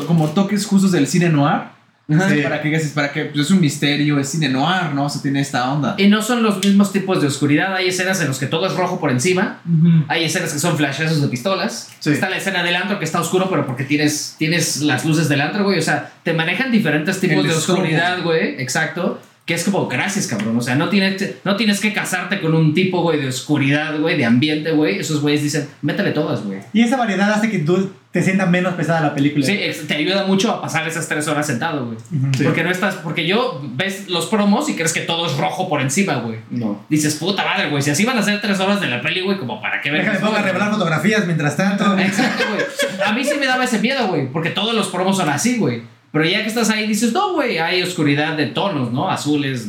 como toques justos del cine noir. Sí. Para que para que pues, es un misterio, es cine noir, ¿no? O sea, tiene esta onda. Y no son los mismos tipos de oscuridad. Hay escenas en las que todo es rojo por encima. Ujú. Hay escenas que son flashazos de pistolas. Sí. Está la escena del antro que está oscuro, pero porque tienes, tienes las luces del antro, güey. O sea, te manejan diferentes tipos El de oscuridad, güey. Exacto. Que es como, gracias, cabrón. O sea, no tienes, no tienes que casarte con un tipo, güey, de oscuridad, güey, de ambiente, güey. Esos güeyes dicen, métele todas, güey. Y esa variedad hace que tú te sientas menos pesada la película. Sí, te ayuda mucho a pasar esas tres horas sentado, güey. Porque no estás, porque yo ves los promos y crees que todo es rojo por encima, güey. No. Dices, puta madre, güey, si así van a ser tres horas de la peli, güey, como para qué ver. Déjame pongo a revelar fotografías mientras tanto. Exacto, güey. A mí sí me daba ese miedo, güey, porque todos los promos son así, güey. Pero ya que estás ahí dices, no, güey, hay oscuridad de tonos, ¿no? Azules,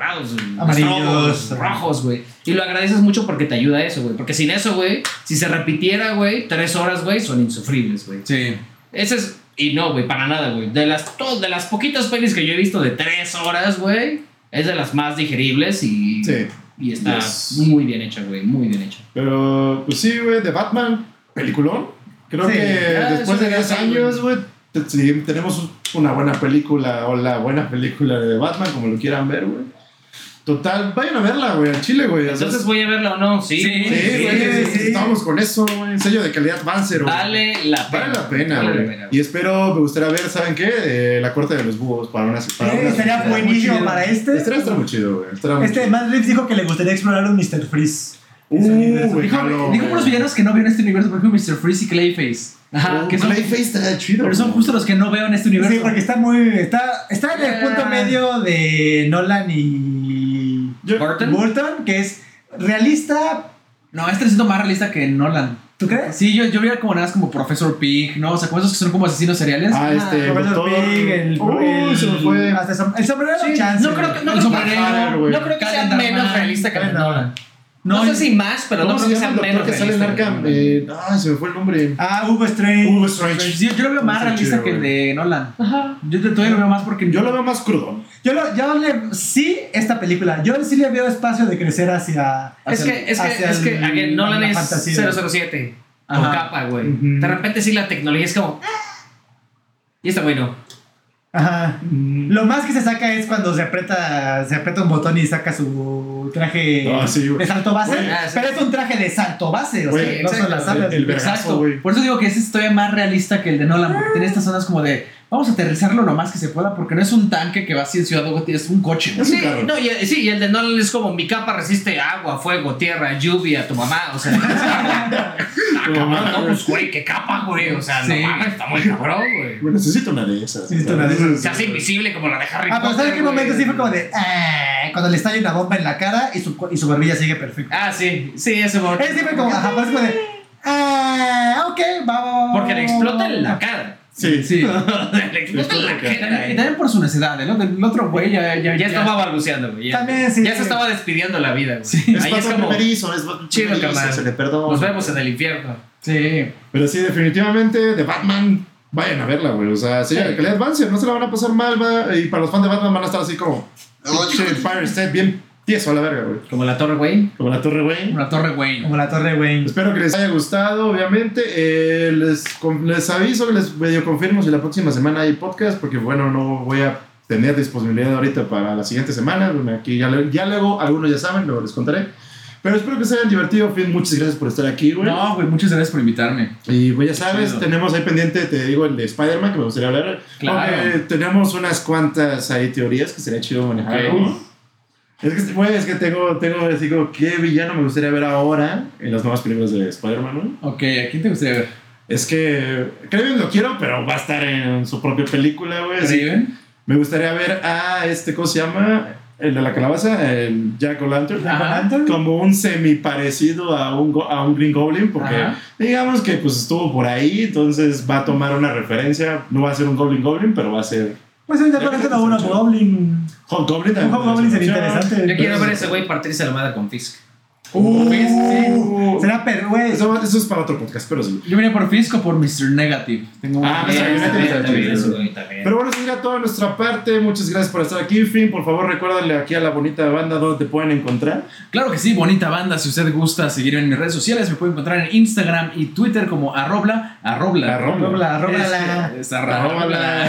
morados, Amarillos. rojos, güey. Y lo agradeces mucho porque te ayuda a eso, güey. Porque sin eso, güey, si se repitiera, güey, tres horas, güey, son insufribles, güey. Sí. Ese es. Y no, güey, para nada, güey. De las, de las poquitas pelis que yo he visto de tres horas, güey, es de las más digeribles y. Sí. Y está Yes. muy bien hecha, güey. Muy bien hecha. Pero, pues sí, güey, de Batman, peliculón. Creo Sí. que Ah, después de ya 10 está, años, güey, tenemos una buena película o la buena película de Batman, como lo quieran ver, güey. Total, vayan a verla, güey, al Chile, güey. Entonces, ¿voy a verla o no? Sí. Sí, Sí, Sí, güey, sí. estamos con eso, güey. Sello de calidad Banzer, güey. Vale la pena. Vale la pena, Vale la güey. pena, Y espero, me gustaría ver, ¿saben qué? Eh, la corte de los búhos para una. Para Eh, una estaría buenísimo para este. Estaría estar muy chido, güey. Muy Este chido. Matt Reeves dijo que le gustaría explorar un Mr. Freeze. Uh, güey, Dijo, unos villanos que no veo en este universo, por ejemplo, Mr. Freeze y Clayface. Ajá. Uh, que son- Clayface está chido. Pero son justo los que no veo en este universo. Sí, porque está muy. Está, está en el Ah. punto medio de Nolan y. Yo- Burton. Burton, que es realista, No, este siento más realista que Nolan. ¿Tú crees? Sí, yo, yo veía como nada más como Professor Pig, ¿no? O sea, como esos que son como asesinos seriales. Ah, este. Professor doctor- Pig, el, Uy, el, se me fue. hasta el som- el sombrero Sí, chance. no creo que, no El sombrero, no creo que sea menos realista que Nolan. No, No, sé si más, pero no ¿Cómo creo se que sea menos que sale en. Arkham? Eh, ay, se me fue el nombre. Ah, Hugo Strange. Hugo Strange. Sí, yo lo veo más realista chido, que el de Nolan. Ajá. Yo todavía lo veo más porque Yo lo veo más crudo. Yo, lo, yo le, sí, esta película, yo sí le veo espacio de crecer hacia... Es Hacia que, es que, es que, again, Nolan la es fantasía. 007 con Ajá. capa, güey. De repente sí la tecnología es como... "Ah". Y está bueno. Ajá. Lo más que se saca es cuando se aprieta, se aprieta un botón y saca su traje Ah, sí, de salto base. Ah, pero es un traje de salto base, o sea, no son exacto. las alas. El- el vergazo, Exacto. güey. Por eso digo que ese es todavía más realista que el de Nolan, porque tiene estas zonas como de vamos a aterrizarlo lo más que se pueda, porque no es un tanque que va así en Ciudad Gótica, es un coche. güey. Es un Sí, carro. no, y, sí, y el de Nolan es como mi capa resiste agua, fuego, tierra, lluvia, tu mamá, o sea, Tu mamá, no, güey. pues güey, qué capa, güey, o sea, Sí. no mames, está muy cabrón, güey. Bueno, necesito una de esas. Necesito una de esas. Se hace invisible como la de Harry Ah, pero Potter. ¿sabes qué momento sí fue como de... "Ah", cuando le estalla una bomba en la cara y su, y su barbilla sigue perfecta. Ah, sí, sí, ese momento. Él sí fue como... Ajá, pero es como de... Ah, ok, vamos. Porque le explota en la cara. Sí, Sí. le explota en la Y también, cara. y también por su necesidad, ¿no? El otro güey ya, ya, Ya estaba balbuceando, güey. Ya, También, sí, ya sí. se estaba despidiendo la vida, güey. Sí. Es Ahí es como, primerizo, es Chido, primerizo, carnal. se le perdona. nos vemos en el infierno. Sí. Pero sí, definitivamente, de Batman, vayan a verla, güey. O sea, sí, Sí. la calidad Banzer, no se la van a pasar mal, va, y para los fans de Batman van a estar así como, oh, shit, Fire State, bien tieso a la verga, güey. Como la Torre Wayne. Como la Torre Wayne. Una torre Wayne. Como la torre Wayne. Espero que les haya gustado, obviamente. Eh, les, les aviso que les medio confirmo si la próxima semana hay podcast, porque bueno, no voy a tener disponibilidad ahorita para la siguiente semana. Bueno, aquí ya, ya luego, algunos ya saben, luego les contaré. Pero espero que se hayan divertido. Finn, muchas gracias por estar aquí, güey. No, güey, muchas gracias por invitarme. Y pues ya sabes, tenemos ahí pendiente, te digo, el de Spider-Man, que me gustaría hablar. Claro. Porque tenemos unas cuantas ahí teorías que sería chido manejar. Ok. Es que, güey, es que tengo, tengo, digo, ¿qué villano me gustaría ver ahora en las nuevas películas de Spider-Man, güey? Ok, ¿a quién te gustaría ver? Es que Kraven lo quiero, pero va a estar en su propia película, güey. así que ¿Raven? Me gustaría ver a este, ¿cómo se llama? El de la calabaza, el Jack O'Lantern. Lantern. Como un semi parecido a un, a un Green Goblin, porque Ajá. digamos que pues estuvo por ahí, entonces va a tomar una referencia. No va a ser un Goblin Goblin, pero va a ser. Pues independientemente de uno, Goblin. Hobgoblin también. Un Goblin sería interesante. Yo quiero ver a ese güey partirse la madre con Fisk. Uh. Será per, güey. Eso, eso es para otro podcast, pero sí. Yo venía por Fisk o por Mr. Negative. Tengo Ah, una- Mr. Negative también. Pero bueno, eso sería toda nuestra parte. Muchas gracias por estar aquí, Finn. Por favor, recuérdale aquí a la bonita banda dónde te pueden encontrar. Claro que sí, bonita banda. Si usted gusta seguirme en mis redes sociales, me puede encontrar en Instagram y Twitter como arrobla, arrobla. Arrobla. Arrobla. Es, es arrobla.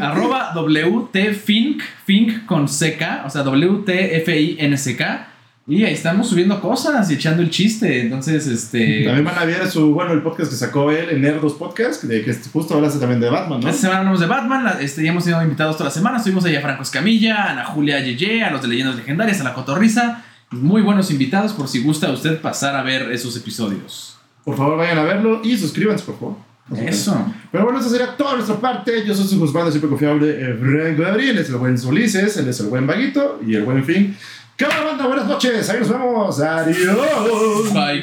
arroba WTFink, Fink con CK, o sea, W-T-F-I-N-C-K. Y ahí estamos subiendo cosas y echando el chiste. Entonces, este. También van a ver su, bueno, el podcast que sacó él en Nerdos Podcast, de que justo hablaste también de Batman, ¿no? Esta semana hablamos de Batman, la- este, ya hemos tenido invitados toda la semana. Estuvimos ahí a Franco Escamilla, a Ana Julia Yeye, a los de Leyendas Legendarias, a la Cotorrisa. Muy buenos invitados, por si gusta usted pasar a ver esos episodios. Por favor, vayan a verlo y suscríbanse, por favor. Eso. Pero bueno, eso sería toda nuestra parte. Yo soy su juzgado siempre confiable, eh, Franco Gabriel. Él es el buen Ulises, él es el buen Vaguito y el buen Fin. ¿Qué onda, banda? Buenas noches. Ahí nos vemos. Adiós. Bye,